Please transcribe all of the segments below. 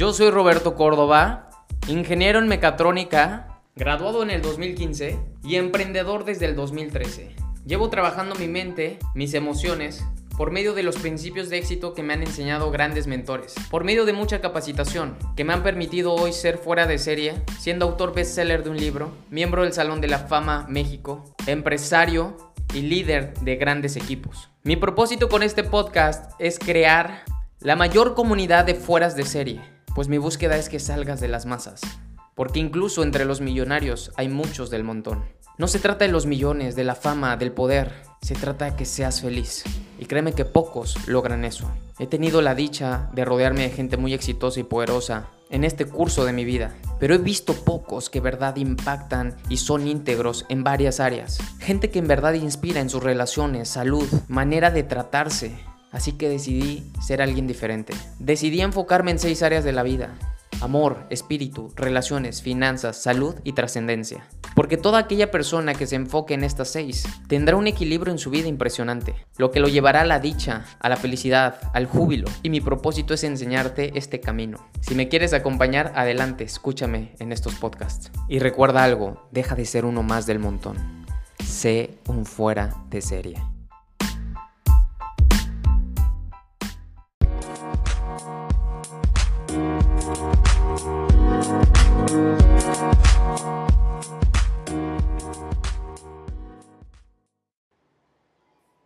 Yo soy Roberto Córdoba, ingeniero en mecatrónica, graduado en el 2015 y emprendedor desde el 2013. Llevo trabajando mi mente, mis emociones, por medio de los principios de éxito que me han enseñado grandes mentores, por medio de mucha capacitación que me han permitido hoy ser fuera de serie, siendo autor bestseller de un libro, miembro del Salón de la Fama México, empresario y líder de grandes equipos. Mi propósito con este podcast es crear la mayor comunidad de fueras de serie, pues mi búsqueda es que salgas de las masas, porque incluso entre los millonarios hay muchos del montón. No se trata de los millones, de la fama, del poder, se trata de que seas feliz. Y créeme que pocos logran eso. He tenido la dicha de rodearme de gente muy exitosa y poderosa en este curso de mi vida, pero he visto pocos que verdad impactan y son íntegros en varias áreas. Gente que en verdad inspira en sus relaciones, salud, manera de tratarse. Así que decidí ser alguien diferente. Decidí enfocarme en seis áreas de la vida amor, espíritu, relaciones, finanzas, salud y trascendencia. Porque toda aquella persona que se enfoque en estas seis tendrá un equilibrio en su vida impresionante, lo que lo llevará a la dicha, a la felicidad, al júbilo. Y mi propósito es enseñarte este camino. Si me quieres acompañar, adelante, escúchame en estos podcasts. Y recuerda algo, deja de ser uno más del montón. Sé un fuera de serie.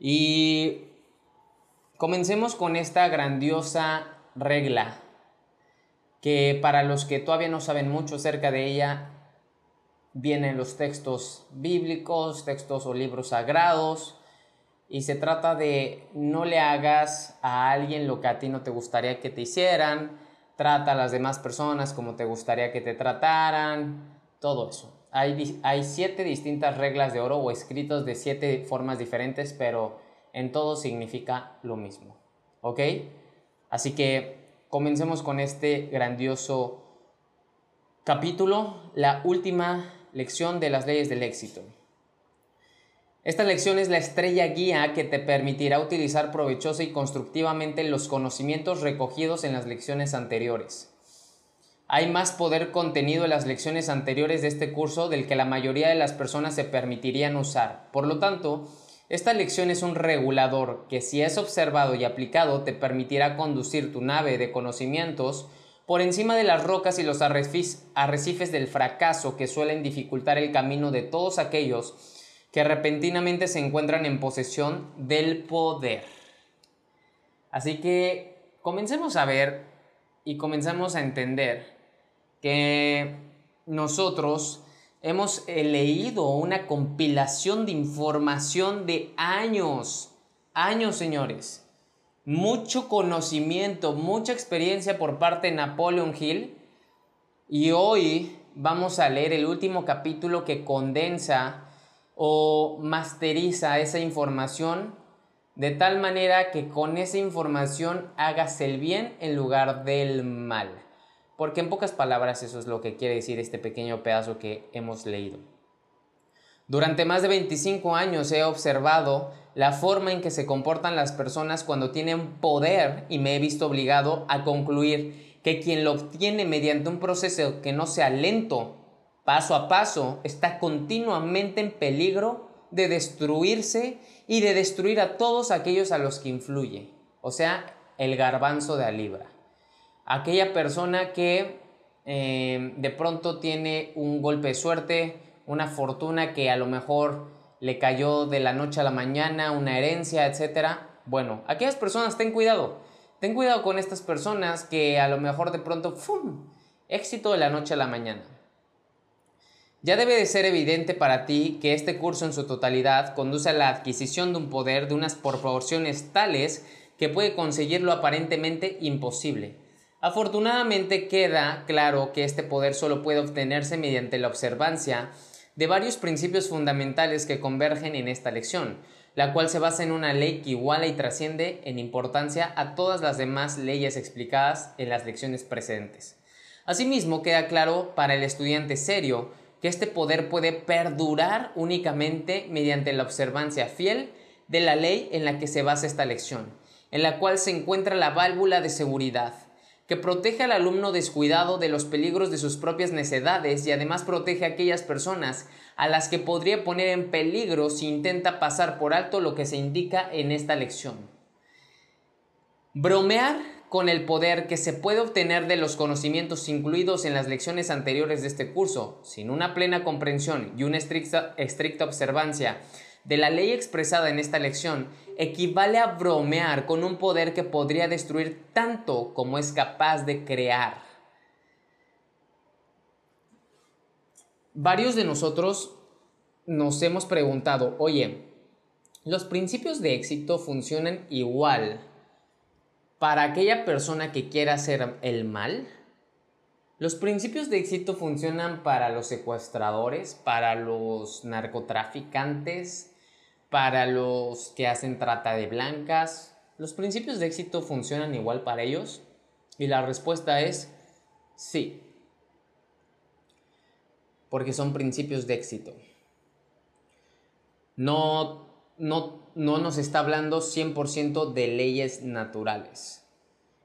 Y comencemos con esta grandiosa regla que para los que todavía no saben mucho acerca de ella, vienen los textos bíblicos, textos o libros sagrados, y se trata de no le hagas a alguien lo que a ti no te gustaría que te hicieran, trata a las demás personas como te gustaría que te trataran, todo eso. Hay, siete distintas reglas de oro o escritos de siete formas diferentes, pero en todo significa lo mismo. ¿Ok? Así que comencemos con este grandioso capítulo, la última lección de las leyes del éxito. Esta lección es la estrella guía que te permitirá utilizar provechosa y constructivamente los conocimientos recogidos en las lecciones anteriores. Hay más poder contenido en las lecciones anteriores de este curso del que la mayoría de las personas se permitirían usar. Por lo tanto, esta lección es un regulador que si es observado y aplicado te permitirá conducir tu nave de conocimientos por encima de las rocas y los arrecifes del fracaso que suelen dificultar el camino de todos aquellos que repentinamente se encuentran en posesión del poder. Así que comencemos a ver y comenzamos a entender que nosotros hemos eh, leído una compilación de información de años, años señores, mucho conocimiento, mucha experiencia por parte de Napoleon Hill y hoy vamos a leer el último capítulo que condensa o masteriza esa información de tal manera que con esa información hagas el bien en lugar del mal. Porque en pocas palabras eso es lo que quiere decir este pequeño pedazo que hemos leído. Durante más de 25 años he observado la forma en que se comportan las personas cuando tienen poder y me he visto obligado a concluir que quien lo obtiene mediante un proceso que no sea lento paso a paso, está continuamente en peligro de destruirse y de destruir a todos aquellos a los que influye. O sea, el garbanzo de la libra. Aquella persona que eh, de pronto tiene un golpe de suerte, una fortuna que a lo mejor le cayó de la noche a la mañana, una herencia, etc. Bueno, aquellas personas, ten cuidado. Ten cuidado con estas personas que a lo mejor de pronto, ¡fum! Éxito de la noche a la mañana. Ya debe de ser evidente para ti que este curso en su totalidad conduce a la adquisición de un poder de unas proporciones tales que puede conseguir lo aparentemente imposible. Afortunadamente queda claro que este poder solo puede obtenerse mediante la observancia de varios principios fundamentales que convergen en esta lección, la cual se basa en una ley que iguala y trasciende en importancia a todas las demás leyes explicadas en las lecciones precedentes. Asimismo, queda claro para el estudiante serio que este poder puede perdurar únicamente mediante la observancia fiel de la ley en la que se basa esta lección, en la cual se encuentra la válvula de seguridad, que protege al alumno descuidado de los peligros de sus propias necedades y además protege a aquellas personas a las que podría poner en peligro si intenta pasar por alto lo que se indica en esta lección. Bromear con el poder que se puede obtener de los conocimientos incluidos en las lecciones anteriores de este curso, sin una plena comprensión y una estricta, estricta observancia de la ley expresada en esta lección equivale a bromear con un poder que podría destruir tanto como es capaz de crear. Varios de nosotros nos hemos preguntado, oye, ¿los principios de éxito funcionan igual para aquella persona que quiera hacer el mal? Los principios de éxito funcionan para los secuestradores, para los narcotraficantes, para los que hacen trata de blancas, ¿los principios de éxito funcionan igual para ellos? Y la respuesta es sí, porque son principios de éxito. No, no, no nos está hablando 100% de leyes naturales,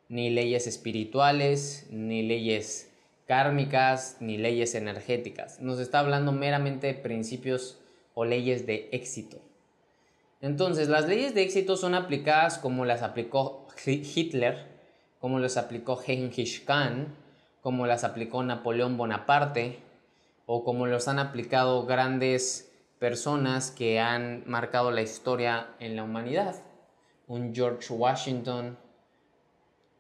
ni leyes espirituales, ni leyes kármicas, ni leyes energéticas. Nos está hablando meramente de principios o leyes de éxito. Entonces, las leyes de éxito son aplicadas como las aplicó Hitler, como las aplicó Genghis Khan, como las aplicó Napoleón Bonaparte, o como los han aplicado grandes personas que han marcado la historia en la humanidad. Un George Washington.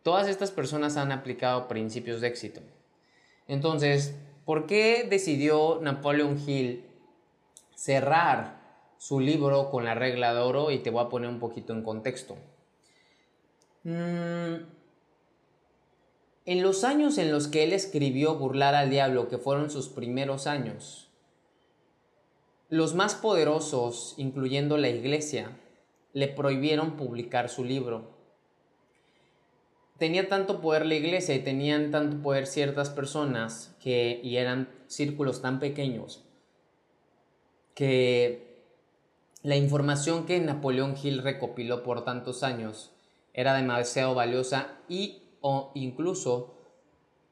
Todas estas personas han aplicado principios de éxito. Entonces, ¿por qué decidió Napoleon Hill cerrar su libro con la regla de oro y te voy a poner un poquito en contexto. Mm, en los años en los que él escribió Burlar al Diablo, que fueron sus primeros años, los más poderosos, incluyendo la iglesia, le prohibieron publicar su libro. Tenía tanto poder la iglesia y tenían tanto poder ciertas personas que, y eran círculos tan pequeños que la información que Napoleón Hill recopiló por tantos años era demasiado valiosa y o incluso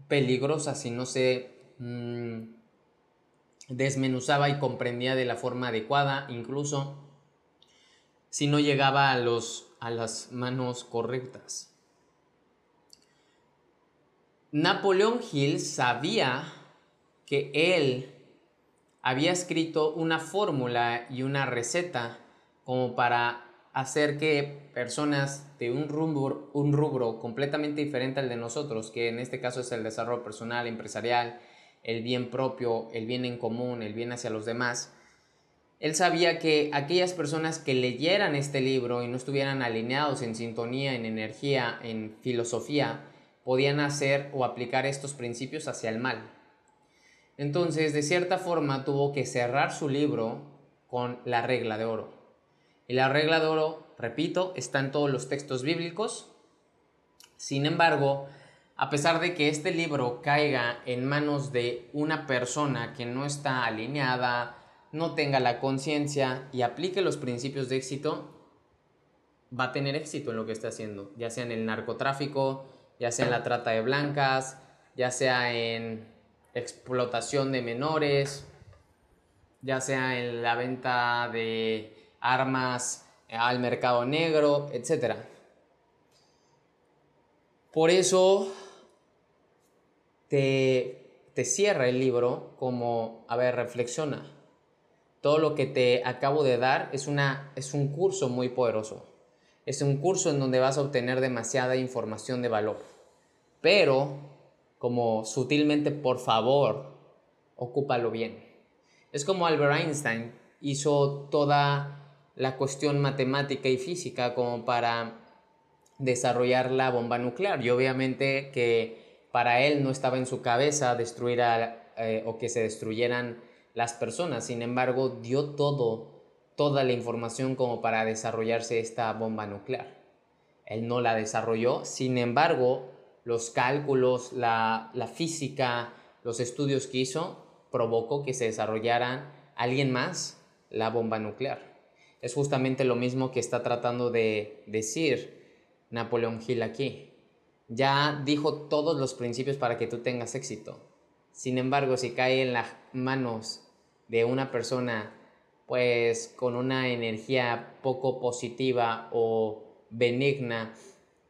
peligrosa si no se mm, desmenuzaba y comprendía de la forma adecuada, incluso si no llegaba a, los, a las manos correctas. Napoleón Hill sabía que él había escrito una fórmula y una receta como para hacer que personas de un rubro, completamente diferente al de nosotros, que en este caso es el desarrollo personal, empresarial, el bien propio, el bien en común, el bien hacia los demás, él sabía que aquellas personas que leyeran este libro y no estuvieran alineados en sintonía, en energía, en filosofía, podían hacer o aplicar estos principios hacia el mal. Entonces, de cierta forma, tuvo que cerrar su libro con la regla de oro. Y la regla de oro, repito, está en todos los textos bíblicos. Sin embargo, a pesar de que este libro caiga en manos de una persona que no está alineada, no tenga la conciencia y aplique los principios de éxito, va a tener éxito en lo que está haciendo, ya sea en el narcotráfico, ya sea en la trata de blancas, ya sea en explotación de menores, ya sea en la venta de armas al mercado negro, etc. Por eso te, te cierra el libro como, a ver, reflexiona. Todo lo que te acabo de dar es, una, es un curso muy poderoso. Es un curso en donde vas a obtener demasiada información de valor. Pero como sutilmente, por favor, ocúpalo bien. Es como Albert Einstein hizo toda la cuestión matemática y física como para desarrollar la bomba nuclear y obviamente que para él no estaba en su cabeza destruir eh, o que se destruyeran las personas, sin embargo dio todo, toda la información como para desarrollarse esta bomba nuclear. Él no la desarrolló, sin embargo los cálculos, la, física, los estudios que hizo, provocó que se desarrollaran alguien más la bomba nuclear. Es justamente lo mismo que está tratando de decir Napoleón Hill aquí. ya dijo todos los principios para que tú tengas éxito. Sin embargo, si cae en las manos de una persona pues con una energía poco positiva o benigna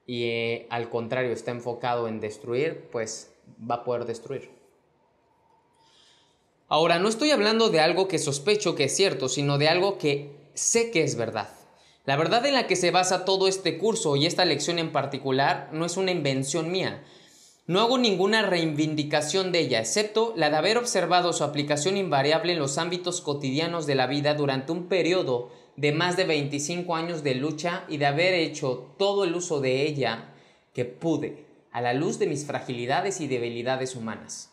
y eh, al contrario está enfocado en destruir, pues va a poder destruir. Ahora, no estoy hablando de algo que sospecho que es cierto, sino de algo que sé que es verdad. La verdad en la que se basa todo este curso y esta lección en particular no es una invención mía. No hago ninguna reivindicación de ella, excepto la de haber observado su aplicación invariable en los ámbitos cotidianos de la vida durante un periodo de más de 25 años de lucha y de haber hecho todo el uso de ella que pude, a la luz de mis fragilidades y debilidades humanas.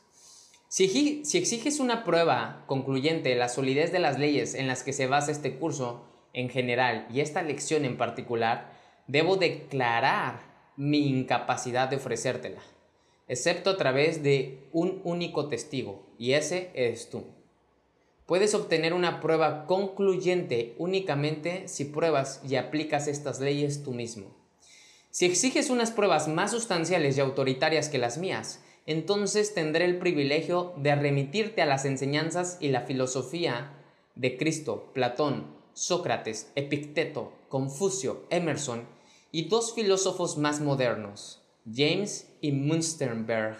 Si, exiges una prueba concluyente de la solidez de las leyes en las que se basa este curso, en general y esta lección en particular, debo declarar mi incapacidad de ofrecértela, excepto a través de un único testigo, y ese eres tú. Puedes obtener una prueba concluyente únicamente si pruebas y aplicas estas leyes tú mismo. Si exiges unas pruebas más sustanciales y autoritarias que las mías, entonces tendré el privilegio de remitirte a las enseñanzas y la filosofía de Cristo, Platón, Sócrates, Epicteto, Confucio, Emerson y dos filósofos más modernos, James y Münsterberg,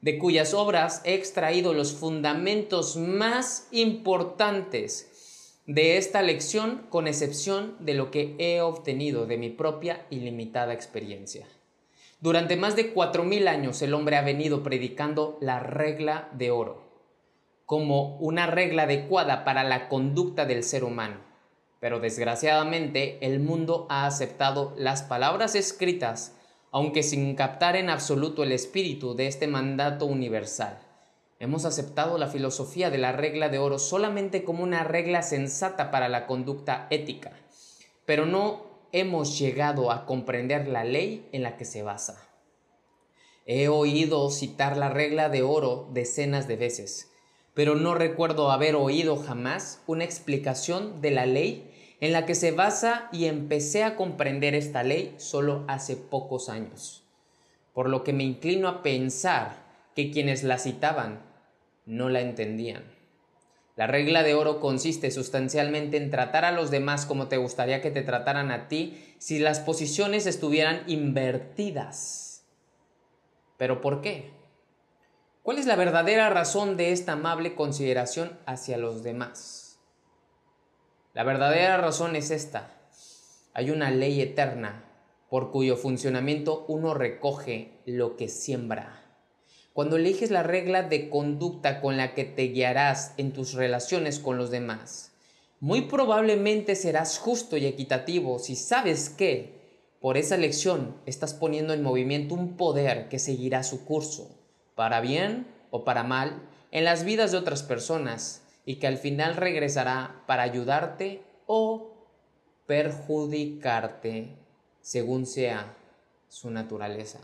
de cuyas obras he extraído los fundamentos más importantes de esta lección con excepción de lo que he obtenido de mi propia ilimitada experiencia. Durante más de cuatro mil años el hombre ha venido predicando la regla de oro como una regla adecuada para la conducta del ser humano pero desgraciadamente el mundo ha aceptado las palabras escritas, aunque sin captar en absoluto el espíritu de este mandato universal. Hemos aceptado la filosofía de la regla de oro solamente como una regla sensata para la conducta ética, pero no hemos llegado a comprender la ley en la que se basa. He oído citar la regla de oro decenas de veces, pero no recuerdo haber oído jamás una explicación de la ley en la que se basa y empecé a comprender esta ley solo hace pocos años, por lo que me inclino a pensar que quienes la citaban no la entendían. La regla de oro consiste sustancialmente en tratar a los demás como te gustaría que te trataran a ti si las posiciones estuvieran invertidas. ¿Pero por qué? ¿Cuál es la verdadera razón de esta amable consideración hacia los demás? La verdadera razón es esta. Hay una ley eterna por cuyo funcionamiento uno recoge lo que siembra. Cuando eliges la regla de conducta con la que te guiarás en tus relaciones con los demás, muy probablemente serás justo y equitativo si sabes que por esa elección estás poniendo en movimiento un poder que seguirá su curso para bien o para mal, en las vidas de otras personas y que al final regresará para ayudarte o perjudicarte según sea su naturaleza.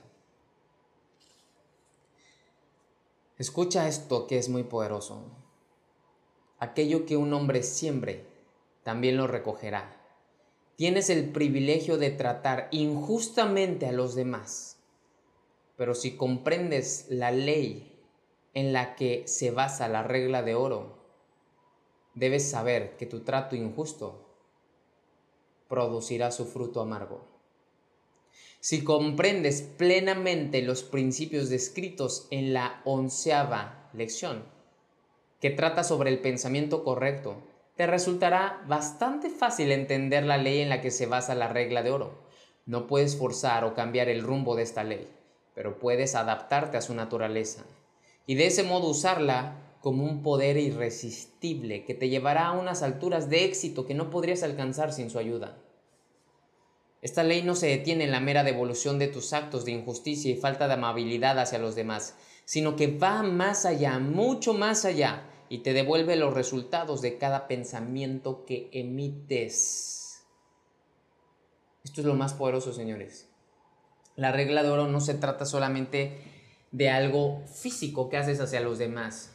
Escucha esto que es muy poderoso. Aquello que un hombre siembre, también lo recogerá. Tienes el privilegio de tratar injustamente a los demás pero si comprendes la ley en la que se basa la regla de oro, debes saber que tu trato injusto producirá su fruto amargo. Si comprendes plenamente los principios descritos en la onceava lección, que trata sobre el pensamiento correcto, te resultará bastante fácil entender la ley en la que se basa la regla de oro. No puedes forzar o cambiar el rumbo de esta ley pero puedes adaptarte a su naturaleza y de ese modo usarla como un poder irresistible que te llevará a unas alturas de éxito que no podrías alcanzar sin su ayuda. Esta ley no se detiene en la mera devolución de tus actos de injusticia y falta de amabilidad hacia los demás, sino que va más allá, mucho más allá, y te devuelve los resultados de cada pensamiento que emites. Esto es lo más poderoso, señores. La regla de oro no se trata solamente de algo físico que haces hacia los demás.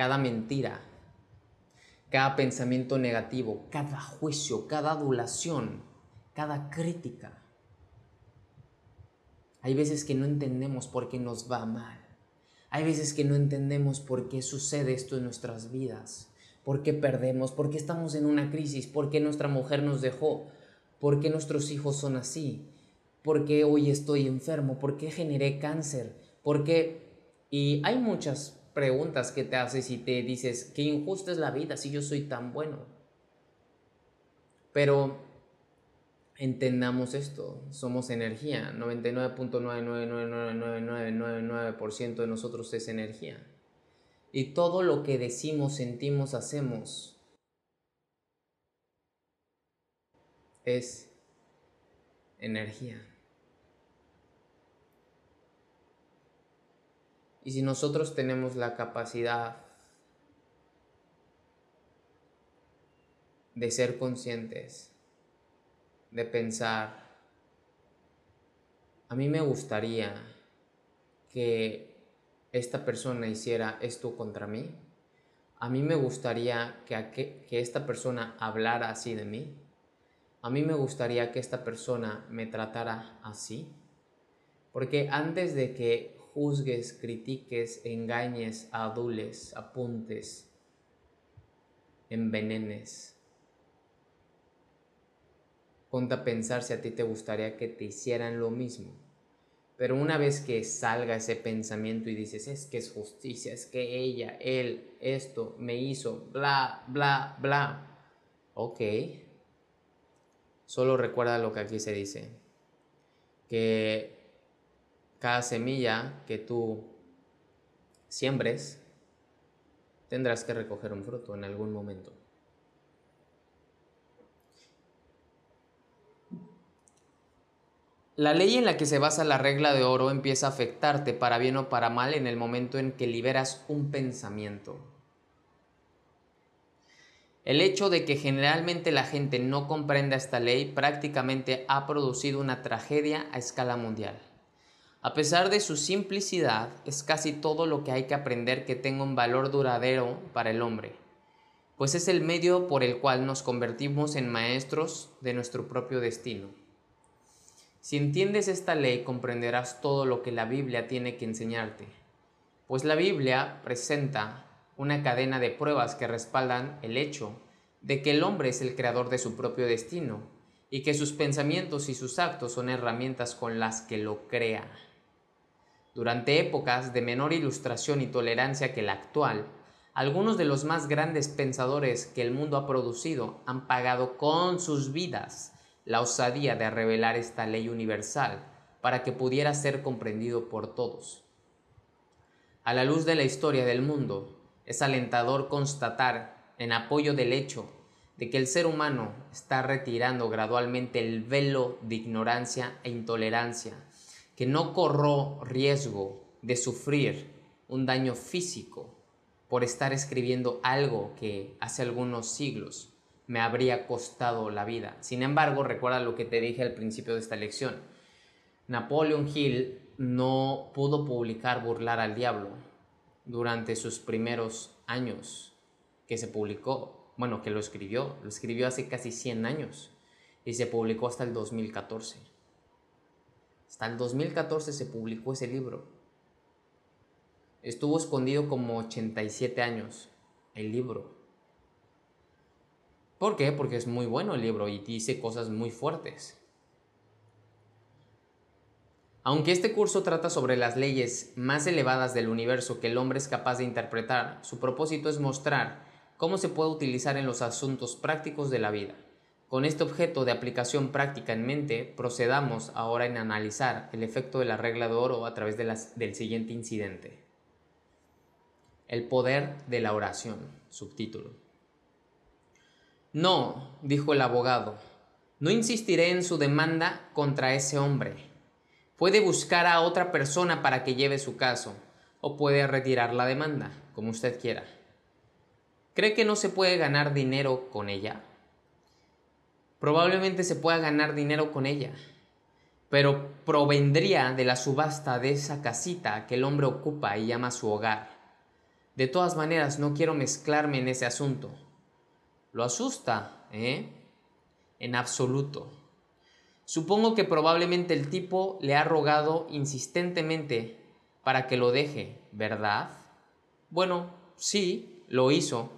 Cada mentira, cada pensamiento negativo, cada juicio, cada adulación, cada crítica, Hay veces que no entendemos por qué nos va mal. Hay veces que no entendemos por qué sucede esto en nuestras vidas. ¿Por qué perdemos? ¿Por qué estamos en una crisis? ¿Por qué nuestra mujer nos dejó? ¿Por qué nuestros hijos son así? ¿Por qué hoy estoy enfermo? ¿Por qué generé cáncer? ¿Por qué? Y hay muchas preguntas que te haces y te dices, qué injusta es la vida si yo soy tan bueno. Pero entendamos esto, somos energía, 99.9999999% de nosotros es energía. Y todo lo que decimos, sentimos, hacemos es energía. Y si nosotros tenemos la capacidad de ser conscientes, de pensar, a mí me gustaría que esta persona hiciera esto contra mí. A mí me gustaría que, que esta persona hablara así de mí. A mí me gustaría que esta persona me tratara así. Porque antes de que juzgues, critiques, engañes, adules, apuntes, envenenes. Ponte a pensar si a ti te gustaría que te hicieran lo mismo. Pero una vez que salga ese pensamiento y dices, es que es justicia, es que ella, él, esto me hizo, bla, bla, bla. Ok. Solo recuerda lo que aquí se dice. Que cada semilla que tú siembres, tendrás que recoger un fruto en algún momento. La ley en la que se basa la regla de oro empieza a afectarte para bien o para mal en el momento en que liberas un pensamiento. El hecho de que generalmente la gente no comprenda esta ley prácticamente ha producido una tragedia a escala mundial. A pesar de su simplicidad, es casi todo lo que hay que aprender que tenga un valor duradero para el hombre, pues es el medio por el cual nos convertimos en maestros de nuestro propio destino. Si entiendes esta ley, comprenderás todo lo que la Biblia tiene que enseñarte, pues la Biblia presenta una cadena de pruebas que respaldan el hecho de que el hombre es el creador de su propio destino y que sus pensamientos y sus actos son herramientas con las que lo crea. Durante épocas de menor ilustración y tolerancia que la actual, algunos de los más grandes pensadores que el mundo ha producido han pagado con sus vidas la osadía de revelar esta ley universal para que pudiera ser comprendido por todos. A la luz de la historia del mundo, es alentador constatar, en apoyo del hecho de que el ser humano está retirando gradualmente el velo de ignorancia e intolerancia que no corro riesgo de sufrir un daño físico por estar escribiendo algo que hace algunos siglos me habría costado la vida. Sin embargo, recuerda lo que te dije al principio de esta lección. Napoleon Hill no pudo publicar Burlar al Diablo durante sus primeros años que se publicó, bueno, que lo escribió, lo escribió hace casi 100 años y se publicó hasta el 2014. Hasta el 2014 se publicó ese libro. Estuvo escondido como 87 años el libro. ¿Por qué? Porque es muy bueno el libro y dice cosas muy fuertes. Aunque este curso trata sobre las leyes más elevadas del universo que el hombre es capaz de interpretar, su propósito es mostrar cómo se puede utilizar en los asuntos prácticos de la vida. Con este objeto de aplicación práctica en mente, procedamos ahora en analizar el efecto de la regla de oro a través del siguiente incidente. El poder de la oración. Subtítulo. No, dijo el abogado, no insistiré en su demanda contra ese hombre. Puede buscar a otra persona para que lleve su caso, o puede retirar la demanda, como usted quiera. ¿Cree que no se puede ganar dinero con ella? Probablemente se pueda ganar dinero con ella, pero provendría de la subasta de esa casita que el hombre ocupa y llama su hogar. De todas maneras, no quiero mezclarme en ese asunto. ¿Lo asusta? ¿Eh? En absoluto. Supongo que probablemente el tipo le ha rogado insistentemente para que lo deje, ¿verdad? Bueno, sí, lo hizo.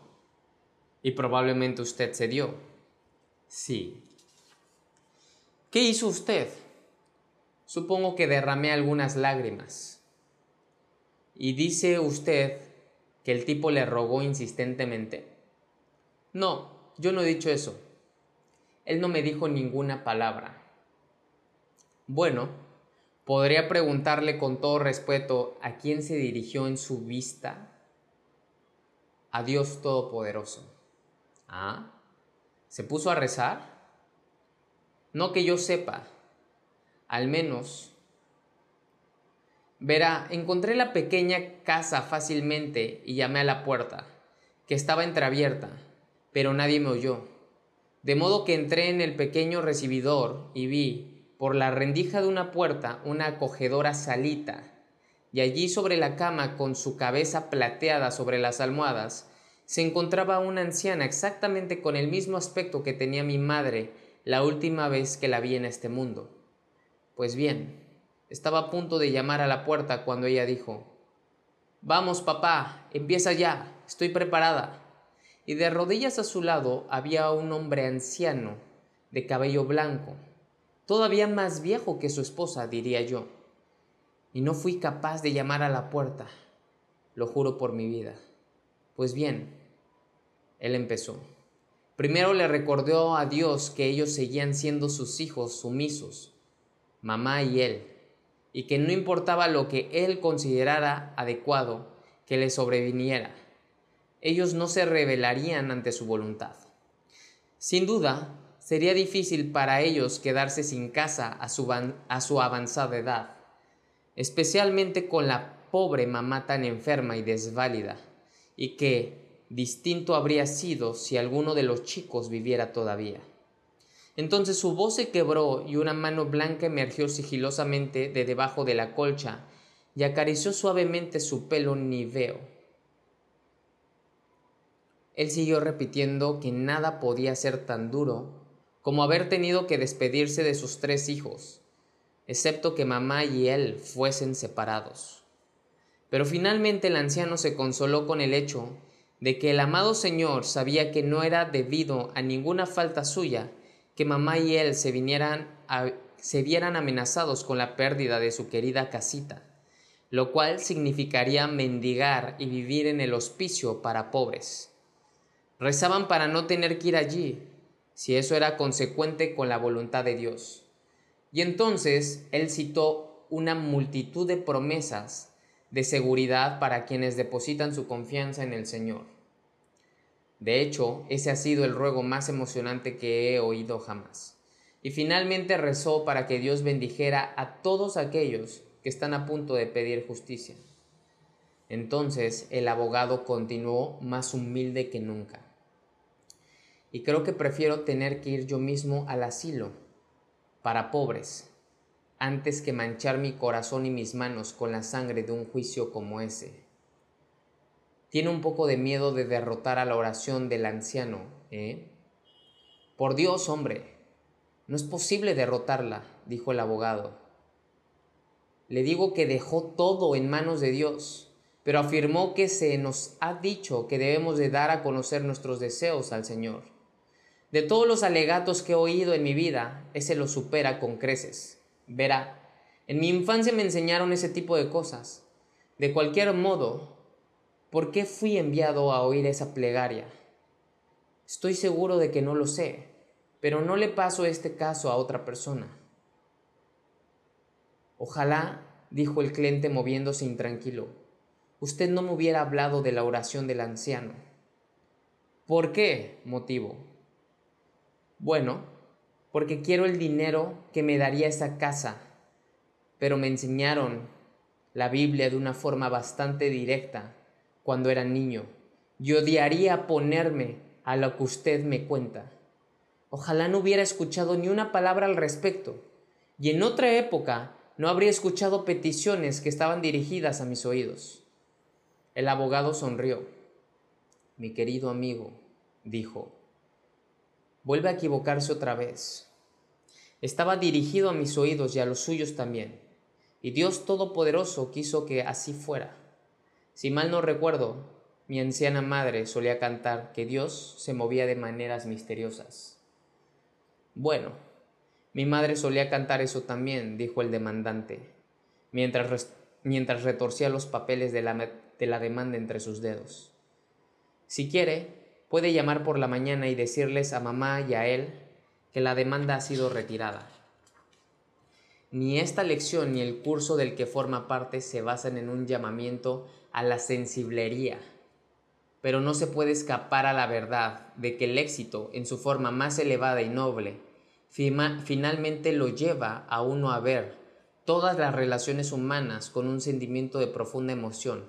Y probablemente usted cedió. Sí. ¿Qué hizo usted? Supongo que derramé algunas lágrimas. ¿Y dice usted que el tipo le rogó insistentemente? No, yo no he dicho eso. Él no me dijo ninguna palabra. Bueno, podría preguntarle con todo respeto a quién se dirigió en su vista. A Dios Todopoderoso. ¿Ah? ¿Se puso a rezar? No que yo sepa. Al menos. Verá, encontré la pequeña casa fácilmente y llamé a la puerta, que estaba entreabierta, pero nadie me oyó. De modo que entré en el pequeño recibidor y vi, por la rendija de una puerta una acogedora salita, y allí sobre la cama, con su cabeza plateada sobre las almohadas, se encontraba una anciana exactamente con el mismo aspecto que tenía mi madre la última vez que la vi en este mundo. Pues bien, estaba a punto de llamar a la puerta cuando ella dijo, Vamos, papá, empieza ya, estoy preparada. Y de rodillas a su lado había un hombre anciano, de cabello blanco, todavía más viejo que su esposa, diría yo, y no fui capaz de llamar a la puerta, lo juro por mi vida. Pues bien, él empezó. Primero le recordó a Dios que ellos seguían siendo sus hijos sumisos, mamá y él, y que no importaba lo que él considerara adecuado que le sobreviniera, ellos no se rebelarían ante su voluntad. Sin duda, sería difícil para ellos quedarse sin casa a su, avanzada edad, especialmente con la pobre mamá tan enferma y desválida, y que distinto habría sido si alguno de los chicos viviera todavía. Entonces su voz se quebró y una mano blanca emergió sigilosamente de debajo de la colcha y acarició suavemente su pelo niveo. Él siguió repitiendo que nada podía ser tan duro como haber tenido que despedirse de sus tres hijos, excepto que mamá y él fuesen separados. Pero finalmente el anciano se consoló con el hecho de que el amado Señor sabía que no era debido a ninguna falta suya que mamá y él se vinieran se vieran amenazados con la pérdida de su querida casita, lo cual significaría mendigar y vivir en el hospicio para pobres. Rezaban para no tener que ir allí, si eso era consecuente con la voluntad de Dios. Y entonces él citó una multitud de promesas de seguridad para quienes depositan su confianza en el Señor. De hecho, ese ha sido el ruego más emocionante que he oído jamás. Y finalmente rezó para que Dios bendijera a todos aquellos que están a punto de pedir justicia. Entonces el abogado continuó más humilde que nunca y creo que prefiero tener que ir yo mismo al asilo para pobres antes que manchar mi corazón y mis manos con la sangre de un juicio como ese. Tiene un poco de miedo de derrotar a la oración del anciano, ¿eh? Por Dios, hombre, no es posible derrotarla, dijo el abogado. Le digo que dejó todo en manos de Dios, pero afirmó que se nos ha dicho que debemos de dar a conocer nuestros deseos al Señor. De todos los alegatos que he oído en mi vida, ese lo supera con creces. Verá, en mi infancia me enseñaron ese tipo de cosas. De cualquier modo, ¿por qué fui enviado a oír esa plegaria? Estoy seguro de que no lo sé, pero no le paso este caso a otra persona. Ojalá, dijo el cliente moviéndose intranquilo, usted no me hubiera hablado de la oración del anciano. ¿Por qué? motivo. Bueno, porque quiero el dinero que me daría esa casa, pero me enseñaron la Biblia de una forma bastante directa cuando era niño y odiaría ponerme a lo que usted me cuenta. Ojalá no hubiera escuchado ni una palabra al respecto, y en otra época no habría escuchado peticiones que estaban dirigidas a mis oídos. El abogado sonrió. Mi querido amigo, dijo, vuelve a equivocarse otra vez. estaba dirigido a mis oídos y a los suyos también. Y Dios Todopoderoso quiso que así fuera. Si mal no recuerdo, mi anciana madre solía cantar que Dios se movía de maneras misteriosas. Bueno, mi madre solía cantar eso también, dijo el demandante, mientras, mientras retorcía los papeles de la, de la demanda entre sus dedos. Si quiere, puede llamar por la mañana y decirles a mamá y a él que la demanda ha sido retirada. Ni esta lección ni el curso del que forma parte se basan en un llamamiento a la sensiblería, pero no se puede escapar a la verdad de que el éxito, en su forma más elevada y noble, finalmente lo lleva a uno a ver todas las relaciones humanas con un sentimiento de profunda emoción,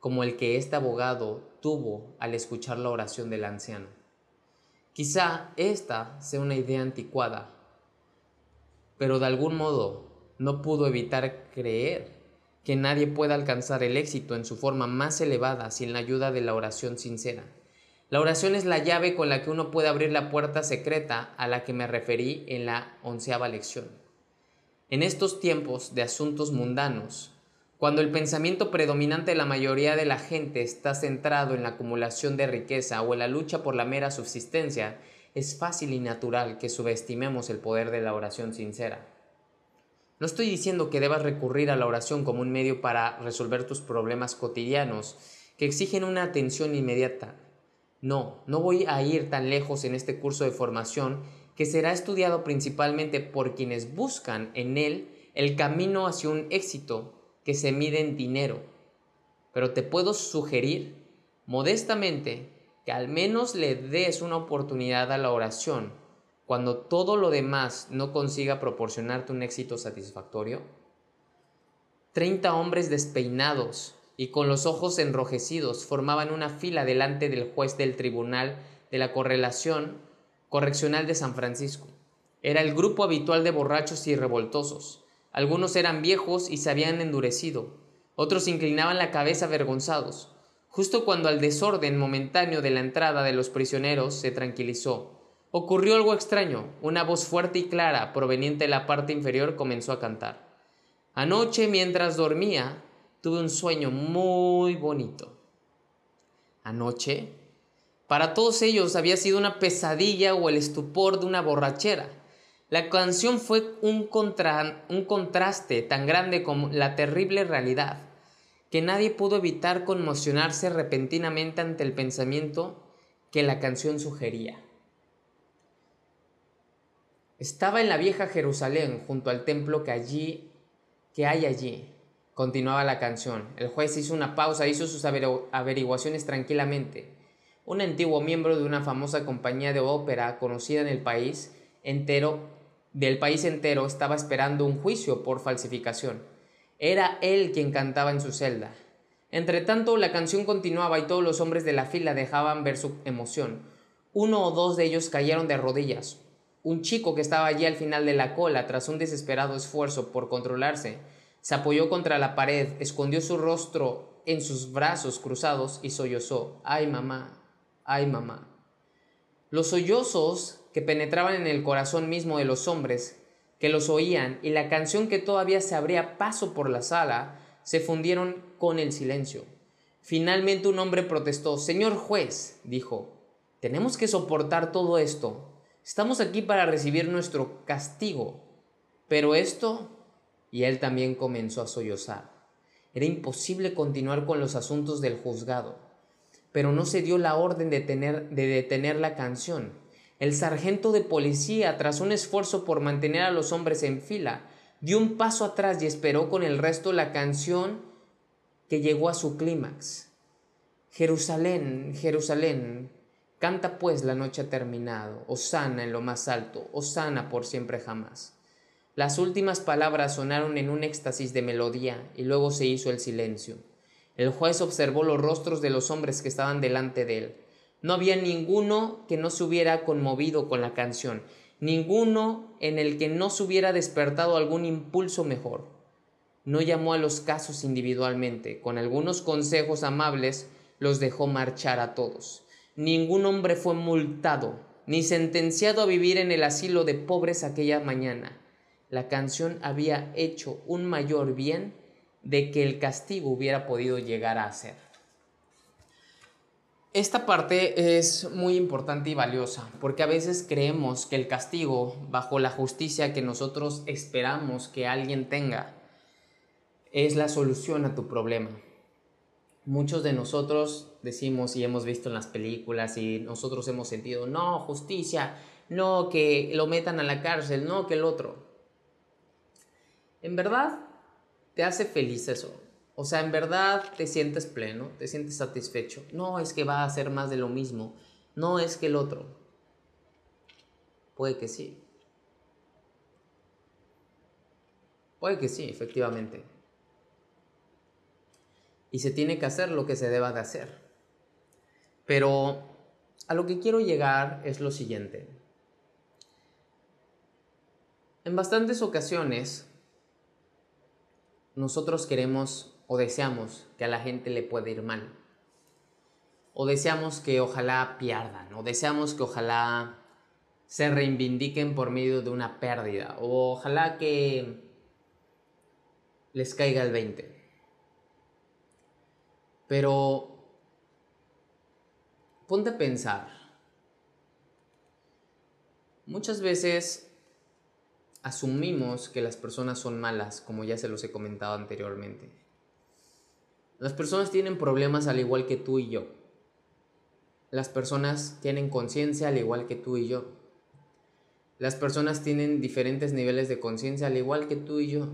como el que este abogado tuvo al escuchar la oración del anciano. Quizá esta sea una idea anticuada, pero de algún modo no pudo evitar creer que nadie pueda alcanzar el éxito en su forma más elevada sin la ayuda de la oración sincera. La oración es la llave con la que uno puede abrir la puerta secreta a la que me referí en la onceava lección. En estos tiempos de asuntos mundanos, cuando el pensamiento predominante de la mayoría de la gente está centrado en la acumulación de riqueza o en la lucha por la mera subsistencia, es fácil y natural que subestimemos el poder de la oración sincera. No estoy diciendo que debas recurrir a la oración como un medio para resolver tus problemas cotidianos que exigen una atención inmediata. No, no voy a ir tan lejos en este curso de formación que será estudiado principalmente por quienes buscan en él el camino hacia un éxito que se mide en dinero. Pero te puedo sugerir, modestamente, que al menos le des una oportunidad a la oración cuando todo lo demás no consiga proporcionarte un éxito satisfactorio. Treinta hombres despeinados y con los ojos enrojecidos formaban una fila delante del juez del tribunal de la correlación correccional de San Francisco. Era el grupo habitual de borrachos y revoltosos, algunos eran viejos y se habían endurecido, otros inclinaban la cabeza avergonzados. Justo cuando el desorden momentáneo de la entrada de los prisioneros se tranquilizó, ocurrió algo extraño. Una voz fuerte y clara, proveniente de la parte inferior, comenzó a cantar. Anoche, mientras dormía, tuve un sueño muy bonito. Anoche, para todos ellos había sido una pesadilla o el estupor de una borrachera. La canción fue un, un contraste tan grande como la terrible realidad, que nadie pudo evitar conmocionarse repentinamente ante el pensamiento que la canción sugería. Estaba en la vieja Jerusalén, junto al templo que allí que hay allí. Continuaba la canción. El juez hizo una pausa, hizo sus averiguaciones tranquilamente. Un antiguo miembro de una famosa compañía de ópera conocida en el país entero del país entero estaba esperando un juicio por falsificación. Era él quien cantaba en su celda. Entretanto, la canción continuaba y todos los hombres de la fila dejaban ver su emoción. Uno o dos de ellos cayeron de rodillas. Un chico que estaba allí al final de la cola, tras un desesperado esfuerzo por controlarse, se apoyó contra la pared, escondió su rostro en sus brazos cruzados y sollozó. ¡Ay, mamá! ¡Ay, mamá! Los sollozos que penetraban en el corazón mismo de los hombres que los oían y la canción que todavía se abría paso por la sala se fundieron con el silencio. Finalmente un hombre protestó. Señor juez, dijo, tenemos que soportar todo esto. Estamos aquí para recibir nuestro castigo. Pero esto... Y él también comenzó a sollozar. Era imposible continuar con los asuntos del juzgado, pero no se dio la orden de, de detener la canción el sargento de policía, tras un esfuerzo por mantener a los hombres en fila, dio un paso atrás y esperó con el resto la canción que llegó a su clímax. Jerusalén, Jerusalén, canta pues la noche ha terminado, Osana en lo más alto, Osana por siempre jamás. Las últimas palabras sonaron en un éxtasis de melodía y luego se hizo el silencio. El juez observó los rostros de los hombres que estaban delante de él. No había ninguno que no se hubiera conmovido con la canción, ninguno en el que no se hubiera despertado algún impulso mejor. No llamó a los casos individualmente, con algunos consejos amables los dejó marchar a todos. Ningún hombre fue multado, ni sentenciado a vivir en el asilo de pobres aquella mañana. La canción había hecho un mayor bien de que el castigo hubiera podido llegar a ser. Esta parte es muy importante y valiosa, porque a veces creemos que el castigo, bajo la justicia que nosotros esperamos que alguien tenga, es la solución a tu problema. Muchos de nosotros decimos y hemos visto en las películas y nosotros hemos sentido, no, justicia, no, que lo metan a la cárcel, no, que el otro. En verdad, te hace feliz eso. O sea, en verdad te sientes pleno, te sientes satisfecho. No es que va a ser más de lo mismo, no es que el otro. Puede que sí. Puede que sí, efectivamente. Y se tiene que hacer lo que se deba de hacer. Pero a lo que quiero llegar es lo siguiente. En bastantes ocasiones nosotros queremos o deseamos que a la gente le pueda ir mal. O deseamos que ojalá pierdan, o deseamos que ojalá se reivindiquen por medio de una pérdida, o ojalá que les caiga el 20. Pero ponte a pensar. Muchas veces asumimos que las personas son malas, como ya se los he comentado anteriormente. Las personas tienen problemas al igual que tú y yo. Las personas tienen conciencia al igual que tú y yo. Las personas tienen diferentes niveles de conciencia al igual que tú y yo.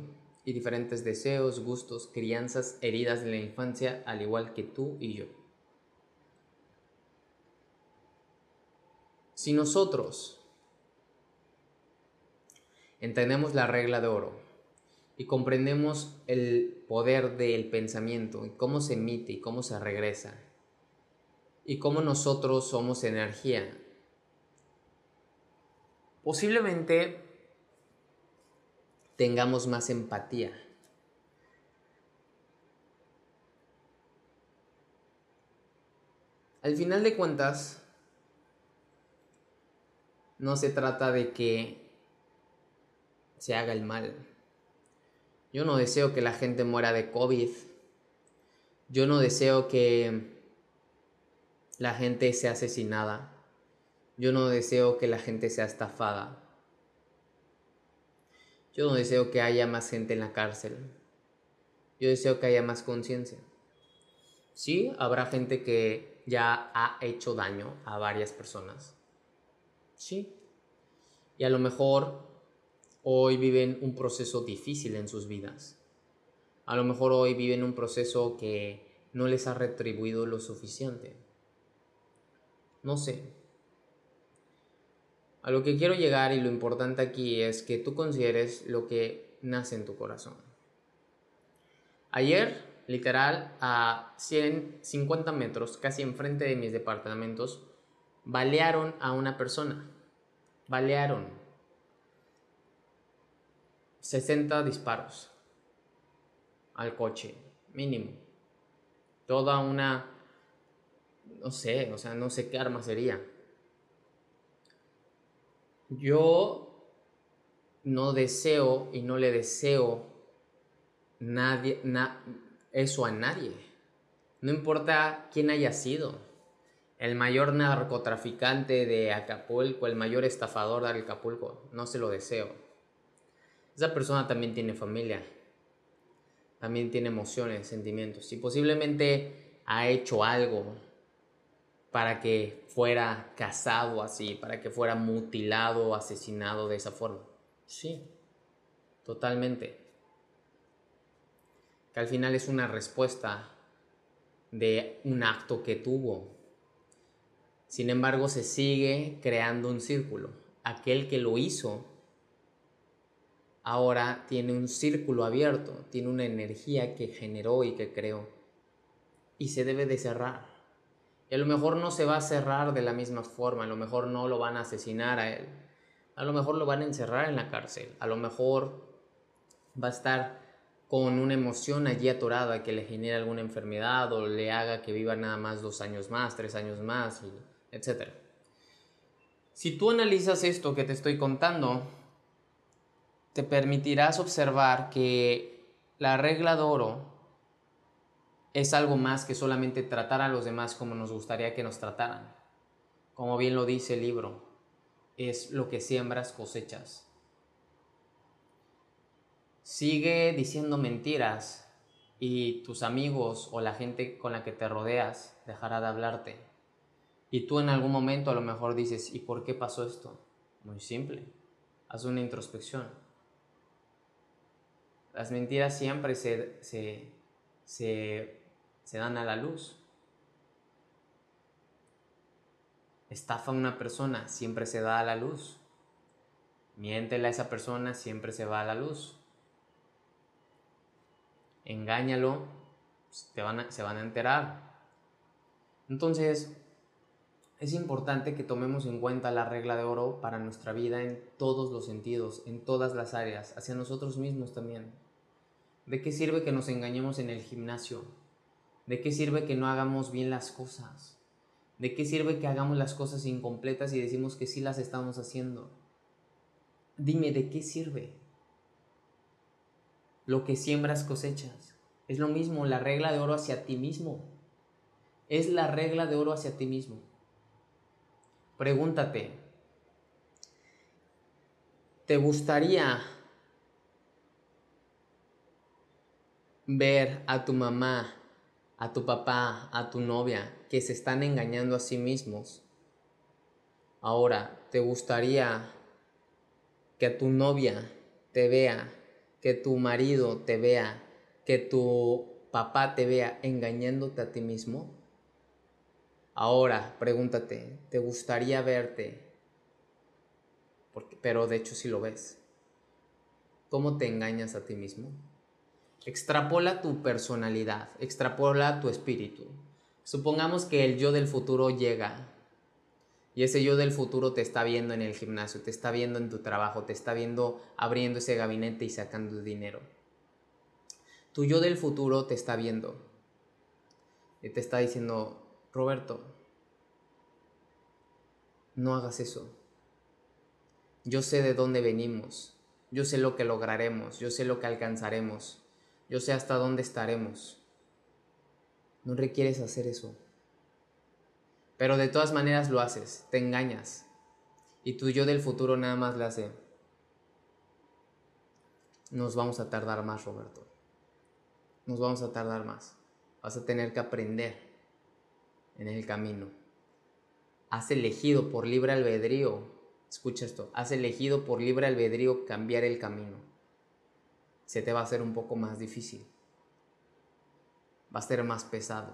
Y diferentes deseos, gustos, crianzas, heridas de la infancia al igual que tú y yo. Si nosotros entendemos la regla de oro y comprendemos el poder del pensamiento y cómo se emite y cómo se regresa y cómo nosotros somos energía. Posiblemente tengamos más empatía. Al final de cuentas, no se trata de que se haga el mal. Yo no deseo que la gente muera de COVID. Yo no deseo que la gente sea asesinada. Yo no deseo que la gente sea estafada. Yo no deseo que haya más gente en la cárcel. Yo deseo que haya más conciencia. Sí, habrá gente que ya ha hecho daño a varias personas. Sí. Y a lo mejor hoy viven un proceso difícil en sus vidas. A lo mejor hoy viven un proceso que no les ha retribuido lo suficiente. No sé. A lo que quiero llegar y lo importante aquí es que tú consideres lo que nace en tu corazón. Ayer, literal, a 150 metros, casi enfrente de mis departamentos, balearon a una persona. Balearon 60 disparos al coche, mínimo. Toda una, no sé, o sea, no sé qué arma sería. Yo no deseo y no le deseo nadie, eso a nadie. No importa quién haya sido. El mayor narcotraficante de Acapulco, el mayor estafador de Acapulco, no se lo deseo esa persona también tiene familia, también tiene emociones, sentimientos y posiblemente ha hecho algo para que fuera casado así, para que fuera mutilado o asesinado de esa forma. Sí, totalmente. Que al final es una respuesta de un acto que tuvo. Sin embargo, se sigue creando un círculo. Aquel que lo hizo ahora tiene un círculo abierto, tiene una energía que generó y que creó. Y se debe de cerrar. A lo mejor no se va a cerrar de la misma forma, a lo mejor no lo van a asesinar a él, a lo mejor lo van a encerrar en la cárcel, a lo mejor va a estar con una emoción allí atorada que le genere alguna enfermedad o le haga que viva nada más dos años más, tres años más, etc. Si tú analizas esto que te estoy contando, te permitirás observar que la regla de oro es algo más que solamente tratar a los demás como nos gustaría que nos trataran. Como bien lo dice el libro, es lo que siembras cosechas. Sigue diciendo mentiras y tus amigos o la gente con la que te rodeas dejará de hablarte. Y tú en algún momento a lo mejor dices, ¿y por qué pasó esto? Muy simple. Haz una introspección. Las mentiras siempre se, se, se, dan a la luz. Estafa a una persona, siempre se da a la luz. Miéntela a esa persona, siempre se va a la luz. Engáñalo, te van se van a enterar. Entonces, es importante que tomemos en cuenta la regla de oro para nuestra vida en todos los sentidos, en todas las áreas, hacia nosotros mismos también. ¿De qué sirve que nos engañemos en el gimnasio? ¿De qué sirve que no hagamos bien las cosas? ¿De qué sirve que hagamos las cosas incompletas y decimos que sí las estamos haciendo? Dime, ¿de qué sirve? Lo que siembras cosechas. Es lo mismo, la regla de oro hacia ti mismo. Es la regla de oro hacia ti mismo. Pregúntate, ¿te gustaría ver a tu mamá, a tu papá, a tu novia que se están engañando a sí mismos? Ahora, ¿te gustaría que tu novia te vea, que tu marido te vea, que tu papá te vea engañándote a ti mismo? Ahora, pregúntate, ¿te gustaría verte? Porque, pero de hecho si lo ves. ¿Cómo te engañas a ti mismo? Extrapola tu personalidad, extrapola tu espíritu. Supongamos que el yo del futuro llega y ese yo del futuro te está viendo en el gimnasio, te está viendo en tu trabajo, te está viendo abriendo ese gabinete y sacando dinero. Tu yo del futuro te está viendo y te está diciendo, Roberto, no hagas eso. Yo sé de dónde venimos, yo sé lo que lograremos, yo sé lo que alcanzaremos, yo sé hasta dónde estaremos. No requieres hacer eso. Pero de todas maneras lo haces, te engañas. Y tú yo del futuro nada más le hace. Nos vamos a tardar más, Roberto. Nos vamos a tardar más. Vas a tener que aprender en el camino. Has elegido por libre albedrío, escucha esto, has elegido por libre albedrío cambiar el camino. Se te va a hacer un poco más difícil. Va a ser más pesado.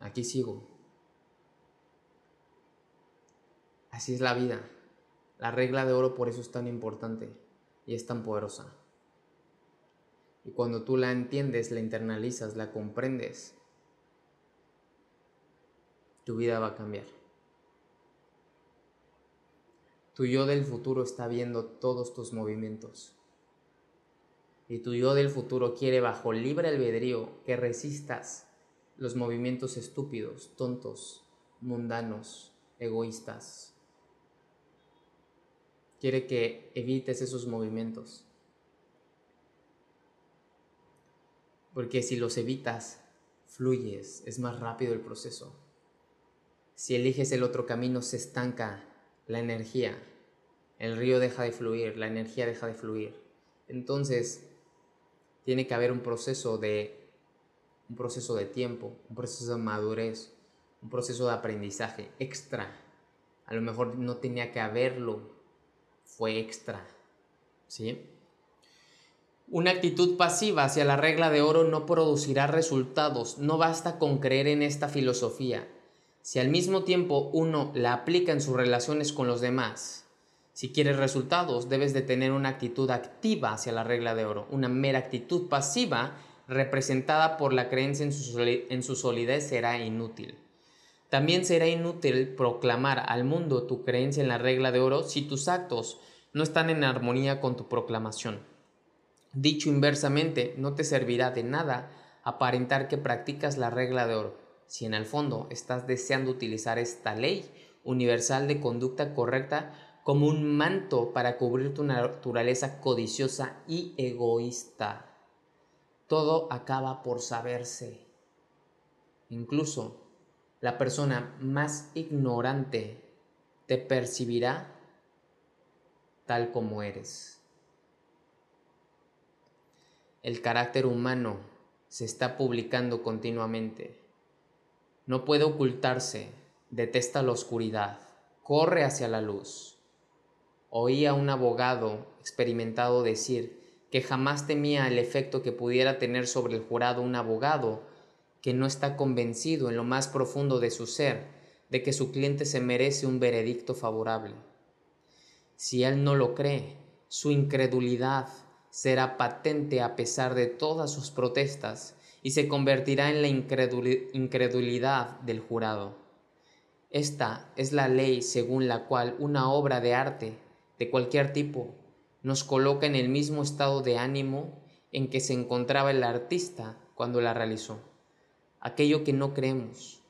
Aquí sigo. Así es la vida. La regla de oro por eso es tan importante y es tan poderosa. Y cuando tú la entiendes, la internalizas, la comprendes, tu vida va a cambiar. Tu yo del futuro está viendo todos tus movimientos. Y tu yo del futuro quiere bajo libre albedrío que resistas los movimientos estúpidos, tontos, mundanos, egoístas. Quiere que evites esos movimientos. Porque si los evitas, fluyes, es más rápido el proceso. Si eliges el otro camino, se estanca la energía. El río deja de fluir, la energía deja de fluir. Entonces, tiene que haber un proceso de un proceso de tiempo, un proceso de madurez, un proceso de aprendizaje extra. A lo mejor no tenía que haberlo, fue extra. ¿Sí? Una actitud pasiva hacia la regla de oro no producirá resultados. No basta con creer en esta filosofía. Si al mismo tiempo uno la aplica en sus relaciones con los demás, si quieres resultados, debes de tener una actitud activa hacia la regla de oro. Una mera actitud pasiva representada por la creencia en su, en su solidez será inútil. También será inútil proclamar al mundo tu creencia en la regla de oro si tus actos no están en armonía con tu proclamación. Dicho inversamente, no te servirá de nada aparentar que practicas la regla de oro, si en el fondo estás deseando utilizar esta ley universal de conducta correcta como un manto para cubrir tu naturaleza codiciosa y egoísta. Todo acaba por saberse. Incluso la persona más ignorante te percibirá tal como eres. El carácter humano se está publicando continuamente. No puede ocultarse, detesta la oscuridad, corre hacia la luz. Oí a un abogado experimentado decir que jamás temía el efecto que pudiera tener sobre el jurado un abogado que no está convencido en lo más profundo de su ser de que su cliente se merece un veredicto favorable. Si él no lo cree, su incredulidad será patente a pesar de todas sus protestas y se convertirá en la incredulidad del jurado. Esta es la ley según la cual una obra de arte de cualquier tipo nos coloca en el mismo estado de ánimo en que se encontraba el artista cuando la realizó. Aquello que no creemos,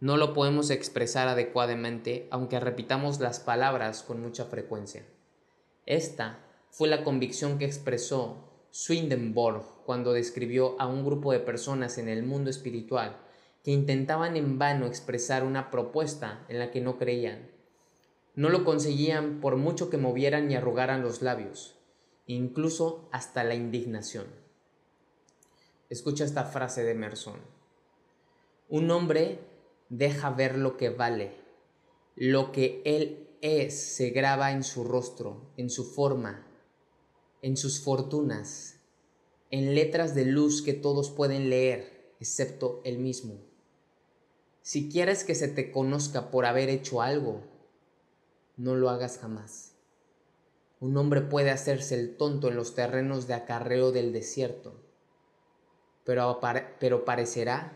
no lo podemos expresar adecuadamente aunque repitamos las palabras con mucha frecuencia. Esta fue la convicción que expresó Swedenborg cuando describió a un grupo de personas en el mundo espiritual que intentaban en vano expresar una propuesta en la que no creían. No lo conseguían por mucho que movieran y arrugaran los labios, incluso hasta la indignación. Escucha esta frase de Emerson. Un hombre deja ver lo que vale, lo que él es se graba en su rostro, en su forma, en sus fortunas, en letras de luz que todos pueden leer, excepto él mismo. Si quieres que se te conozca por haber hecho algo, no lo hagas jamás. Un hombre puede hacerse el tonto en los terrenos de acarreo del desierto, pero, pero parecerá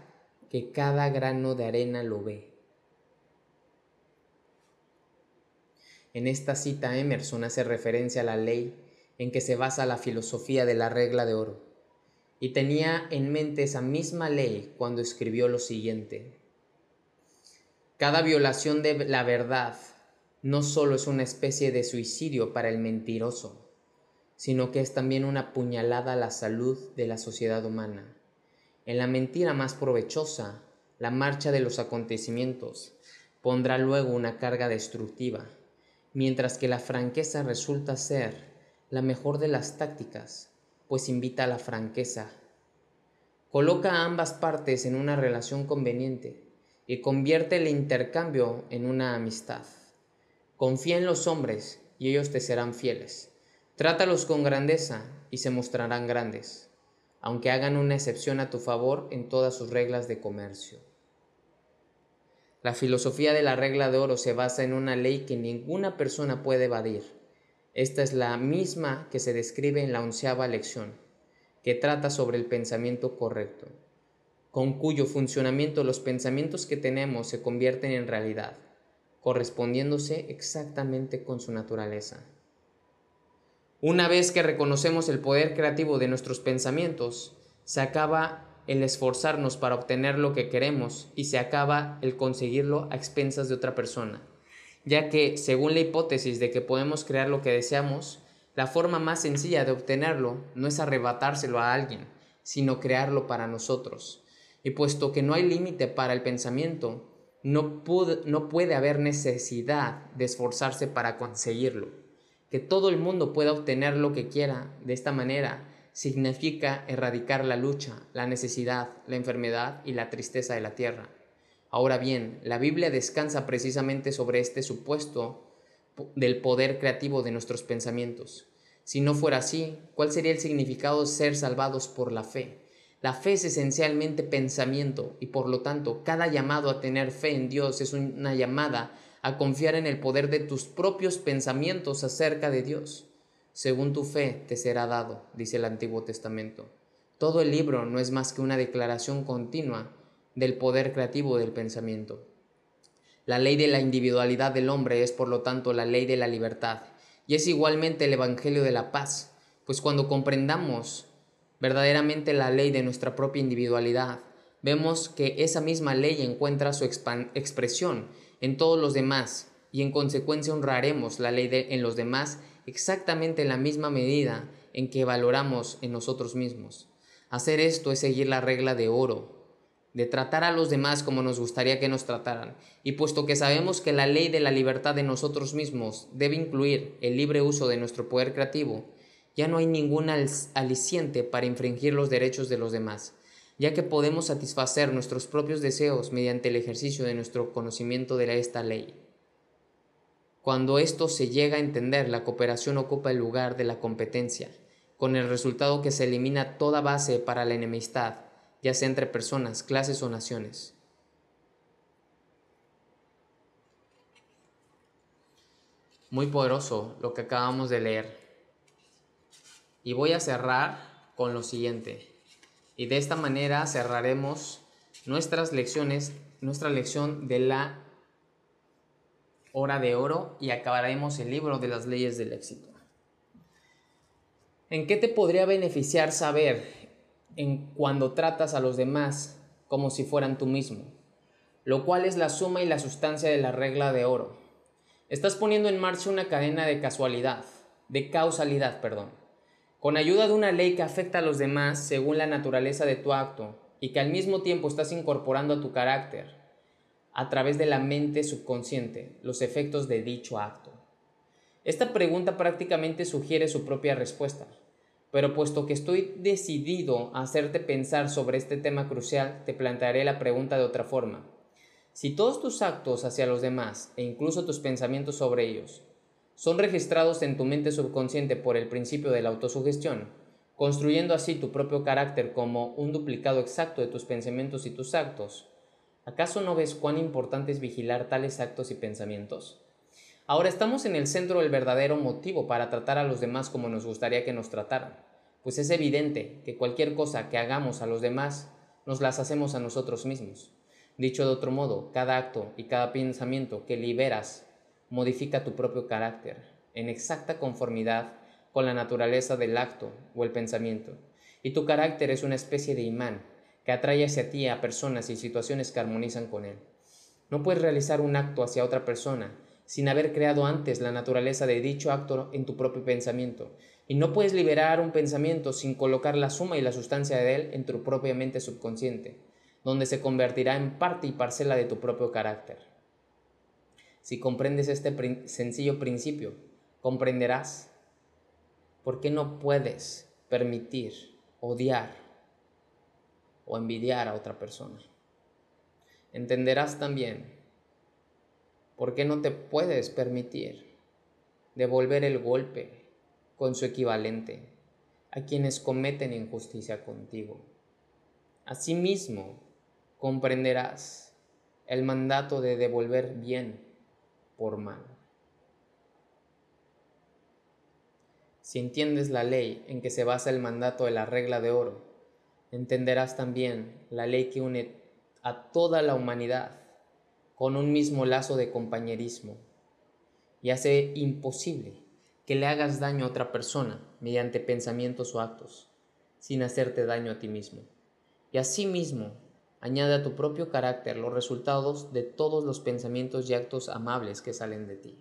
que cada grano de arena lo ve. En esta cita Emerson hace referencia a la ley en que se basa la filosofía de la regla de oro, y tenía en mente esa misma ley cuando escribió lo siguiente. Cada violación de la verdad no solo es una especie de suicidio para el mentiroso, sino que es también una puñalada a la salud de la sociedad humana. En la mentira más provechosa, la marcha de los acontecimientos pondrá luego una carga destructiva, mientras que la franqueza resulta ser la mejor de las tácticas, pues invita a la franqueza. Coloca a ambas partes en una relación conveniente y convierte el intercambio en una amistad. Confía en los hombres y ellos te serán fieles. Trátalos con grandeza y se mostrarán grandes, aunque hagan una excepción a tu favor en todas sus reglas de comercio. La filosofía de la regla de oro se basa en una ley que ninguna persona puede evadir esta es la misma que se describe en la onceava lección, que trata sobre el pensamiento correcto, con cuyo funcionamiento los pensamientos que tenemos se convierten en realidad, correspondiéndose exactamente con su naturaleza. Una vez que reconocemos el poder creativo de nuestros pensamientos, se acaba el esforzarnos para obtener lo que queremos y se acaba el conseguirlo a expensas de otra persona ya que, según la hipótesis de que podemos crear lo que deseamos, la forma más sencilla de obtenerlo no es arrebatárselo a alguien, sino crearlo para nosotros. Y puesto que no hay límite para el pensamiento, no, no puede haber necesidad de esforzarse para conseguirlo. Que todo el mundo pueda obtener lo que quiera de esta manera significa erradicar la lucha, la necesidad, la enfermedad y la tristeza de la tierra. Ahora bien, la Biblia descansa precisamente sobre este supuesto del poder creativo de nuestros pensamientos. Si no fuera así, ¿cuál sería el significado de ser salvados por la fe? La fe es esencialmente pensamiento y por lo tanto cada llamado a tener fe en Dios es una llamada a confiar en el poder de tus propios pensamientos acerca de Dios. Según tu fe te será dado, dice el Antiguo Testamento. Todo el libro no es más que una declaración continua del poder creativo del pensamiento. La ley de la individualidad del hombre es por lo tanto la ley de la libertad y es igualmente el Evangelio de la paz, pues cuando comprendamos verdaderamente la ley de nuestra propia individualidad, vemos que esa misma ley encuentra su expresión en todos los demás y en consecuencia honraremos la ley en los demás exactamente en la misma medida en que valoramos en nosotros mismos. Hacer esto es seguir la regla de oro, de tratar a los demás como nos gustaría que nos trataran, y puesto que sabemos que la ley de la libertad de nosotros mismos debe incluir el libre uso de nuestro poder creativo, ya no hay ningún aliciente para infringir los derechos de los demás, ya que podemos satisfacer nuestros propios deseos mediante el ejercicio de nuestro conocimiento de esta ley. Cuando esto se llega a entender, la cooperación ocupa el lugar de la competencia, con el resultado que se elimina toda base para la enemistad, ya sea entre personas, clases o naciones. Muy poderoso lo que acabamos de leer. Y voy a cerrar con lo siguiente. Y de esta manera cerraremos nuestras lecciones, nuestra lección de la hora de oro y acabaremos el libro de las leyes del éxito. ¿En qué te podría beneficiar saber en cuando tratas a los demás como si fueran tú mismo? Lo cual es la suma y la sustancia de la regla de oro. Estás poniendo en marcha una cadena de casualidad, de causalidad, perdón con ayuda de una ley que afecta a los demás según la naturaleza de tu acto y que al mismo tiempo estás incorporando a tu carácter a través de la mente subconsciente los efectos de dicho acto. Esta pregunta prácticamente sugiere su propia respuesta, pero puesto que estoy decidido a hacerte pensar sobre este tema crucial, te plantearé la pregunta de otra forma. Si todos tus actos hacia los demás e incluso tus pensamientos sobre ellos son registrados en tu mente subconsciente por el principio de la autosugestión, construyendo así tu propio carácter como un duplicado exacto de tus pensamientos y tus actos. ¿Acaso no ves cuán importante es vigilar tales actos y pensamientos? Ahora estamos en el centro del verdadero motivo para tratar a los demás como nos gustaría que nos trataran, pues es evidente que cualquier cosa que hagamos a los demás nos las hacemos a nosotros mismos. Dicho de otro modo, cada acto y cada pensamiento que liberas modifica tu propio carácter en exacta conformidad con la naturaleza del acto o el pensamiento. Y tu carácter es una especie de imán que atrae hacia ti a personas y situaciones que armonizan con él. No puedes realizar un acto hacia otra persona sin haber creado antes la naturaleza de dicho acto en tu propio pensamiento. Y no puedes liberar un pensamiento sin colocar la suma y la sustancia de él en tu propia mente subconsciente, donde se convertirá en parte y parcela de tu propio carácter. Si comprendes este sencillo principio, comprenderás por qué no puedes permitir odiar o envidiar a otra persona. Entenderás también por qué no te puedes permitir devolver el golpe con su equivalente a quienes cometen injusticia contigo. Asimismo, comprenderás el mandato de devolver bien por mal. Si entiendes la ley en que se basa el mandato de la regla de oro, entenderás también la ley que une a toda la humanidad con un mismo lazo de compañerismo y hace imposible que le hagas daño a otra persona mediante pensamientos o actos, sin hacerte daño a ti mismo. Y asimismo Añade a tu propio carácter los resultados de todos los pensamientos y actos amables que salen de ti.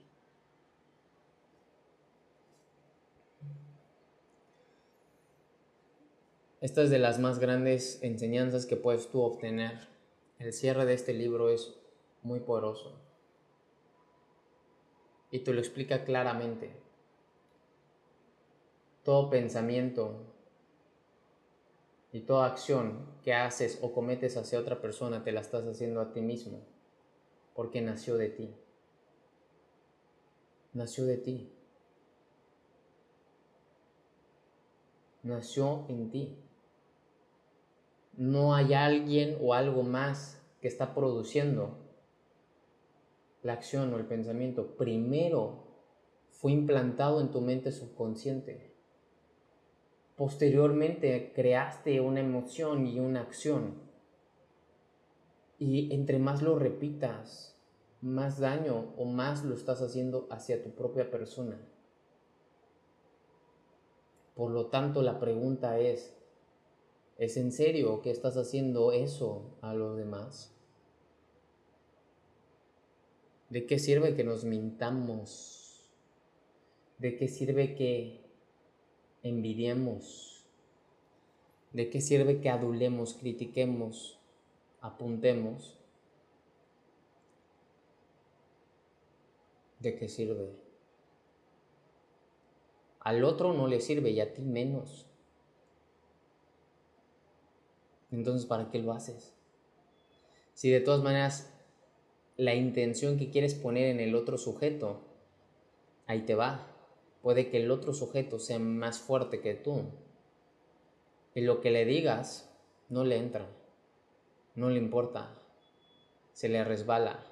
Esta es de las más grandes enseñanzas que puedes tú obtener. El cierre de este libro es muy poderoso. Y te lo explica claramente. Todo pensamiento, y toda acción que haces o cometes hacia otra persona te la estás haciendo a ti mismo, porque nació de ti. Nació de ti. Nació en ti. No hay alguien o algo más que está produciendo la acción o el pensamiento. Primero fue implantado en tu mente subconsciente posteriormente creaste una emoción y una acción. Y entre más lo repitas, más daño o más lo estás haciendo hacia tu propia persona. Por lo tanto, la pregunta es, ¿Es en serio que estás haciendo eso a los demás? ¿De qué sirve que nos mintamos? ¿De qué sirve que envidiemos? ¿De qué sirve que adulemos, critiquemos, apuntemos? ¿De qué sirve? Al otro no le sirve y a ti menos. Entonces, ¿para qué lo haces? Si de todas maneras la intención que quieres poner en el otro sujeto, ahí te va. Puede que el otro sujeto sea más fuerte que tú. Y lo que le digas no le entra, no le importa, se le resbala.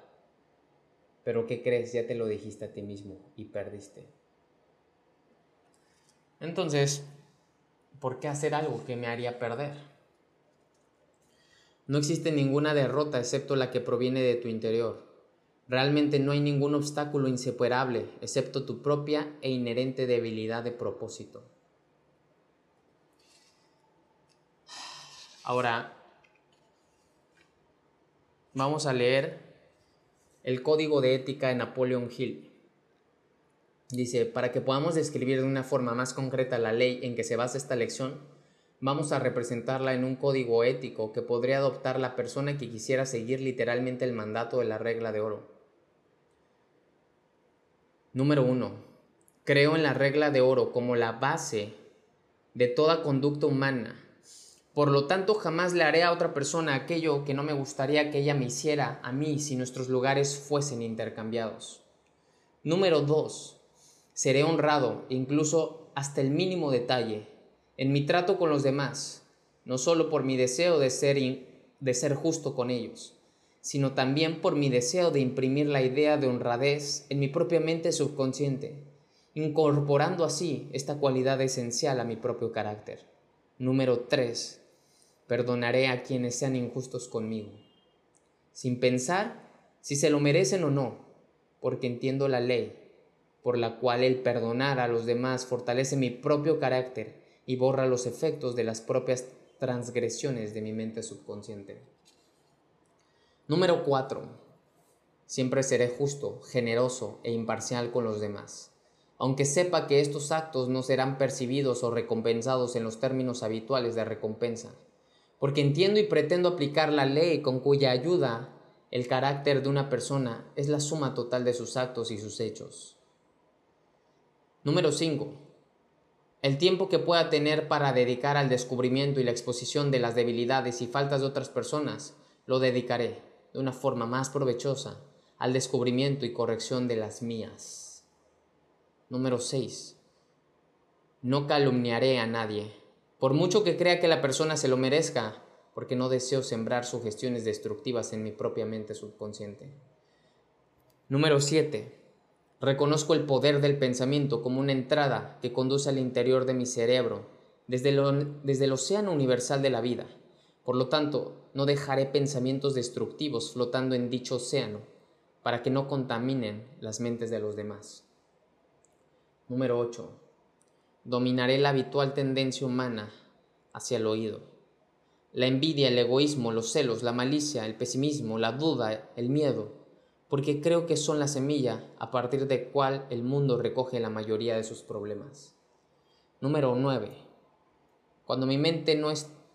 Pero ¿qué crees? Ya te lo dijiste a ti mismo y perdiste. Entonces, ¿por qué hacer algo que me haría perder? No existe ninguna derrota excepto la que proviene de tu interior. Realmente no hay ningún obstáculo insuperable excepto tu propia e inherente debilidad de propósito. Ahora, vamos a leer el código de ética de Napoleon Hill. Dice, para que podamos describir de una forma más concreta la ley en que se basa esta lección, vamos a representarla en un código ético que podría adoptar la persona que quisiera seguir literalmente el mandato de la regla de oro. Número 1. Creo en la regla de oro como la base de toda conducta humana. Por lo tanto, jamás le haré a otra persona aquello que no me gustaría que ella me hiciera a mí si nuestros lugares fuesen intercambiados. Número 2. Seré honrado, incluso hasta el mínimo detalle, en mi trato con los demás, no solo por mi deseo de ser, de ser justo con ellos, sino también por mi deseo de imprimir la idea de honradez en mi propia mente subconsciente, incorporando así esta cualidad esencial a mi propio carácter. Número 3. Perdonaré a quienes sean injustos conmigo, sin pensar si se lo merecen o no, porque entiendo la ley, por la cual el perdonar a los demás fortalece mi propio carácter y borra los efectos de las propias transgresiones de mi mente subconsciente. Número 4. Siempre seré justo, generoso e imparcial con los demás, aunque sepa que estos actos no serán percibidos o recompensados en los términos habituales de recompensa, porque entiendo y pretendo aplicar la ley con cuya ayuda el carácter de una persona es la suma total de sus actos y sus hechos. Número 5. El tiempo que pueda tener para dedicar al descubrimiento y la exposición de las debilidades y faltas de otras personas, lo dedicaré de una forma más provechosa al descubrimiento y corrección de las mías. Número 6. No calumniaré a nadie, por mucho que crea que la persona se lo merezca, porque no deseo sembrar sugestiones destructivas en mi propia mente subconsciente. Número 7. Reconozco el poder del pensamiento como una entrada que conduce al interior de mi cerebro, desde, desde el océano universal de la vida. Por lo tanto, no dejaré pensamientos destructivos flotando en dicho océano para que no contaminen las mentes de los demás. Número 8. Dominaré la habitual tendencia humana hacia el oído. La envidia, el egoísmo, los celos, la malicia, el pesimismo, la duda, el miedo, porque creo que son la semilla a partir de cual el mundo recoge la mayoría de sus problemas. Número 9. Cuando mi mente no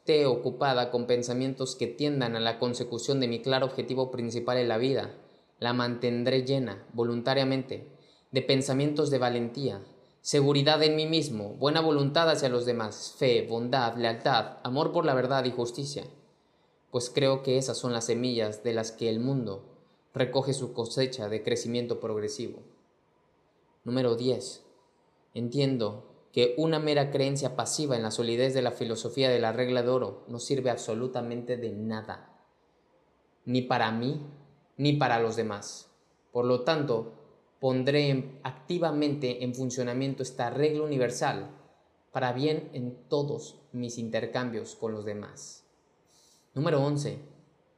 esté ocupada con pensamientos que tiendan a la consecución de mi claro objetivo principal en la vida, la mantendré llena, voluntariamente, de pensamientos de valentía, seguridad en mí mismo, buena voluntad hacia los demás, fe, bondad, lealtad, amor por la verdad y justicia, pues creo que esas son las semillas de las que el mundo recoge su cosecha de crecimiento progresivo. Número 10. Entiendo que una mera creencia pasiva en la solidez de la filosofía de la regla de oro no sirve absolutamente de nada, ni para mí ni para los demás. Por lo tanto, pondré activamente en funcionamiento esta regla universal para bien en todos mis intercambios con los demás. Número 11.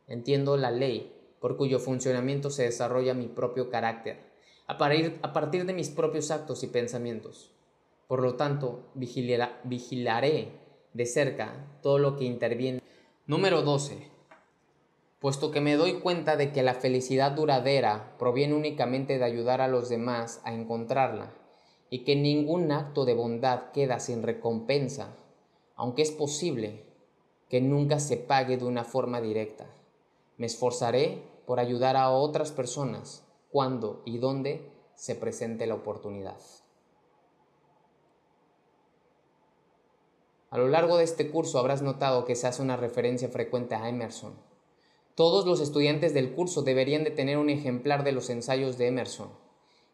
Entiendo la ley por cuyo funcionamiento se desarrolla mi propio carácter, a partir, de mis propios actos y pensamientos. Por lo tanto, vigilaré de cerca todo lo que interviene. Número 12. Puesto que me doy cuenta de que la felicidad duradera proviene únicamente de ayudar a los demás a encontrarla y que ningún acto de bondad queda sin recompensa, aunque es posible que nunca se pague de una forma directa. Me esforzaré por ayudar a otras personas cuando y donde se presente la oportunidad. A lo largo de este curso habrás notado que se hace una referencia frecuente a Emerson. Todos los estudiantes del curso deberían de tener un ejemplar de los ensayos de Emerson,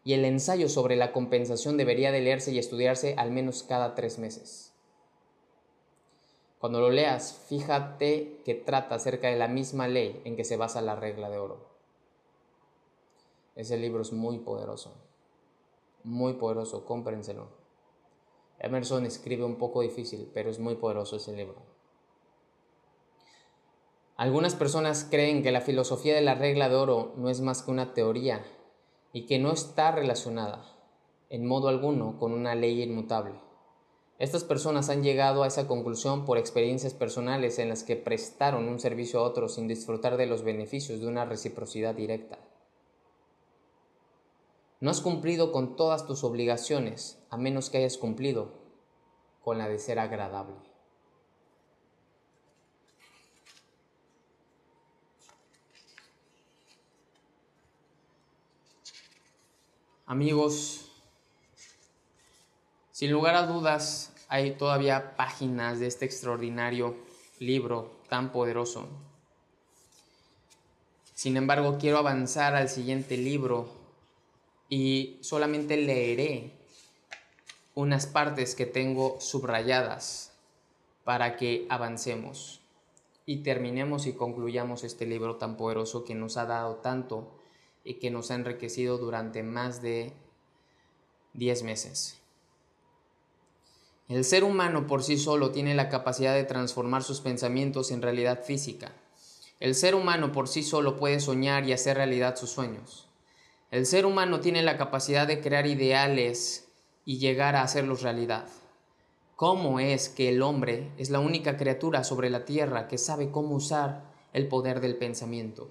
y el ensayo sobre la compensación debería de leerse y estudiarse al menos cada tres meses. Cuando lo leas, fíjate que trata acerca de la misma ley en que se basa la regla de oro. Ese libro es muy poderoso, muy poderoso, cómprenselo. Emerson escribe un poco difícil, pero es muy poderoso ese libro. Algunas personas creen que la filosofía de la regla de oro no es más que una teoría y que no está relacionada, en modo alguno, con una ley inmutable. Estas personas han llegado a esa conclusión por experiencias personales en las que prestaron un servicio a otros sin disfrutar de los beneficios de una reciprocidad directa. No has cumplido con todas tus obligaciones a menos que hayas cumplido con la de ser agradable. Amigos, sin lugar a dudas, hay todavía páginas de este extraordinario libro tan poderoso. Sin embargo, quiero avanzar al siguiente libro y solamente leeré unas partes que tengo subrayadas para que avancemos y terminemos y concluyamos este libro tan poderoso que nos ha dado tanto y que nos ha enriquecido durante más de 10 meses. El ser humano por sí solo tiene la capacidad de transformar sus pensamientos en realidad física. El ser humano por sí solo puede soñar y hacer realidad sus sueños. El ser humano tiene la capacidad de crear ideales y llegar a hacerlos realidad. ¿Cómo es que el hombre es la única criatura sobre la tierra que sabe cómo usar el poder del pensamiento?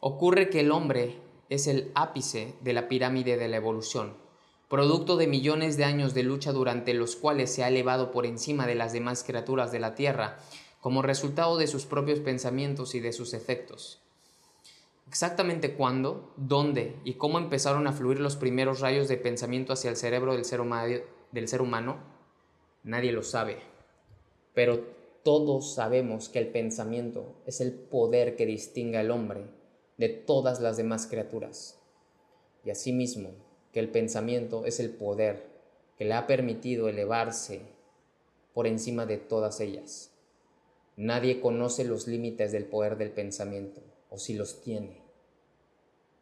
Ocurre que el hombre es el ápice de la pirámide de la evolución producto de millones de años de lucha durante los cuales se ha elevado por encima de las demás criaturas de la Tierra, como resultado de sus propios pensamientos y de sus efectos. Exactamente cuándo, dónde y cómo empezaron a fluir los primeros rayos de pensamiento hacia el cerebro del ser, humano, del ser humano, nadie lo sabe. Pero todos sabemos que el pensamiento es el poder que distingue al hombre de todas las demás criaturas. Y asimismo, que el pensamiento es el poder que le ha permitido elevarse por encima de todas ellas. Nadie conoce los límites del poder del pensamiento, o si los tiene.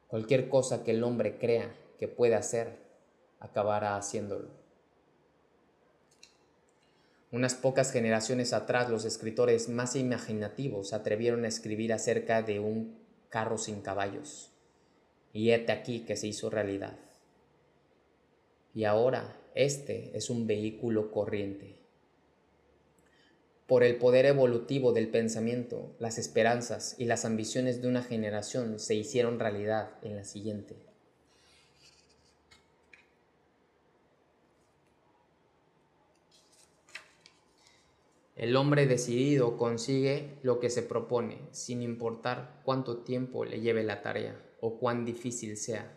Cualquier cosa que el hombre crea que puede hacer, acabará haciéndolo. Unas pocas generaciones atrás los escritores más imaginativos atrevieron a escribir acerca de un carro sin caballos. Y hete aquí que se hizo realidad y ahora este es un vehículo corriente. Por el poder evolutivo del pensamiento, las esperanzas y las ambiciones de una generación se hicieron realidad en la siguiente. El hombre decidido consigue lo que se propone, sin importar cuánto tiempo le lleve la tarea o cuán difícil sea.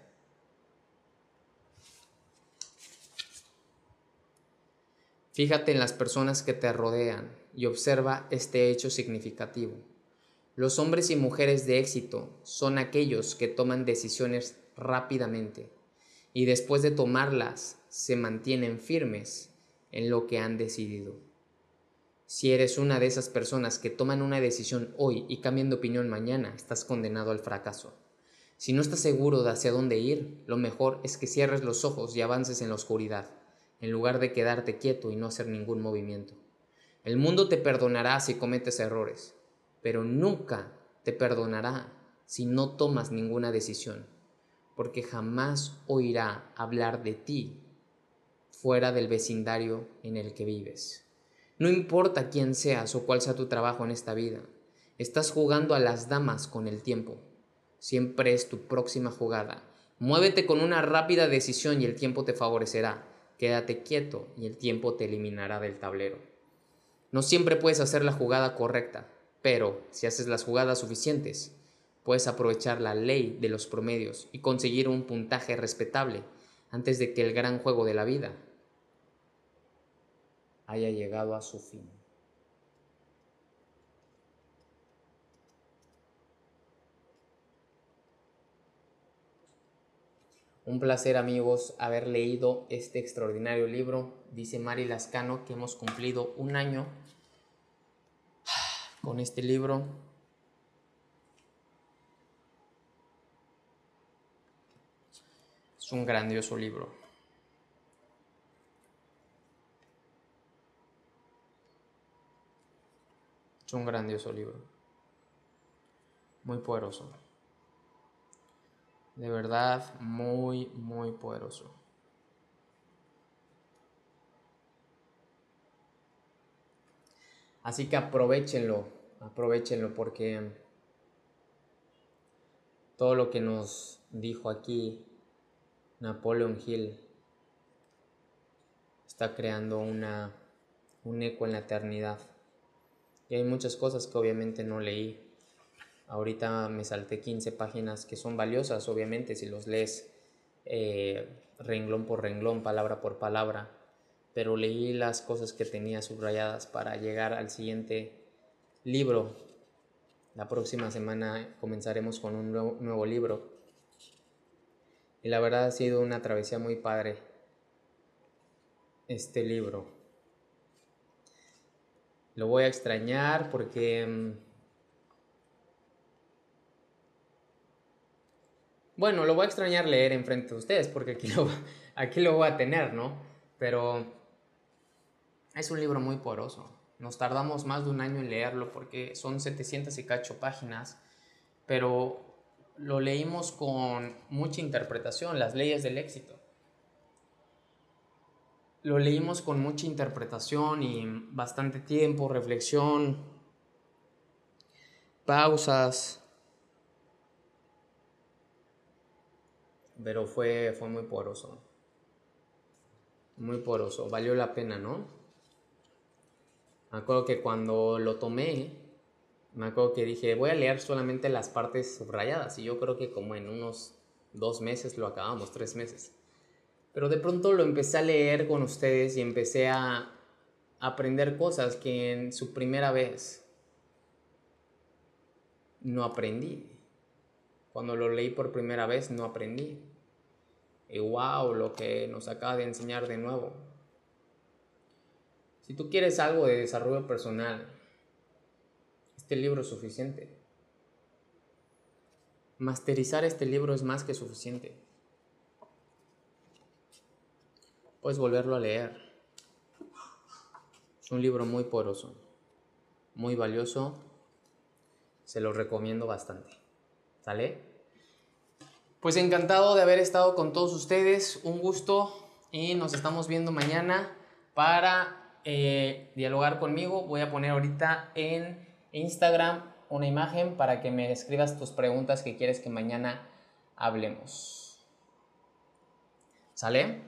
Fíjate en las personas que te rodean y observa este hecho significativo. Los hombres y mujeres de éxito son aquellos que toman decisiones rápidamente y después de tomarlas se mantienen firmes en lo que han decidido. Si eres una de esas personas que toman una decisión hoy y cambian de opinión mañana, estás condenado al fracaso. Si no estás seguro de hacia dónde ir, lo mejor es que cierres los ojos y avances en la oscuridad en lugar de quedarte quieto y no hacer ningún movimiento. El mundo te perdonará si cometes errores, pero nunca te perdonará si no tomas ninguna decisión, porque jamás oirá hablar de ti fuera del vecindario en el que vives. No importa quién seas o cuál sea tu trabajo en esta vida, estás jugando a las damas con el tiempo. Siempre es tu próxima jugada. Muévete con una rápida decisión y el tiempo te favorecerá. Quédate quieto y el tiempo te eliminará del tablero. No siempre puedes hacer la jugada correcta, pero si haces las jugadas suficientes, puedes aprovechar la ley de los promedios y conseguir un puntaje respetable antes de que el gran juego de la vida haya llegado a su fin. Un placer amigos haber leído este extraordinario libro. Dice Mari Lascano que hemos cumplido un año con este libro. Es un grandioso libro. Es un grandioso libro. Muy poderoso. De verdad, muy, muy poderoso. Así que aprovechenlo, aprovechenlo porque todo lo que nos dijo aquí Napoleon Hill está creando una, un eco en la eternidad. Y hay muchas cosas que obviamente no leí, Ahorita me salté 15 páginas que son valiosas, obviamente, si los lees eh, renglón por renglón, palabra por palabra, pero leí las cosas que tenía subrayadas para llegar al siguiente libro. La próxima semana comenzaremos con un nuevo, libro. Y la verdad ha sido una travesía muy padre este libro. Lo voy a extrañar porque mm, Bueno, lo voy a extrañar leer enfrente de ustedes porque aquí lo, aquí lo voy a tener, ¿no? Pero es un libro muy poroso. Nos tardamos más de un año en leerlo porque son 700 y cacho páginas, pero lo leímos con mucha interpretación, las leyes del éxito. Lo leímos con mucha interpretación y bastante tiempo, reflexión, pausas, pero fue, fue muy poroso. Muy poroso, valió la pena, ¿no? Me acuerdo que cuando lo tomé, me acuerdo que dije, voy a leer solamente las partes subrayadas y yo creo que como en unos dos meses lo acabamos, tres meses. Pero de pronto lo empecé a leer con ustedes y empecé a aprender cosas que en su primera vez no aprendí. Cuando lo leí por primera vez no aprendí. Y wow, lo que nos acaba de enseñar de nuevo. Si tú quieres algo de desarrollo personal, este libro es suficiente. Masterizar este libro es más que suficiente. Puedes volverlo a leer. Es un libro muy poderoso, muy valioso. Se lo recomiendo bastante. ¿Sale? Pues encantado de haber estado con todos ustedes, un gusto y nos estamos viendo mañana para eh, dialogar conmigo. Voy a poner ahorita en Instagram una imagen para que me escribas tus preguntas que quieres que mañana hablemos. ¿Sale?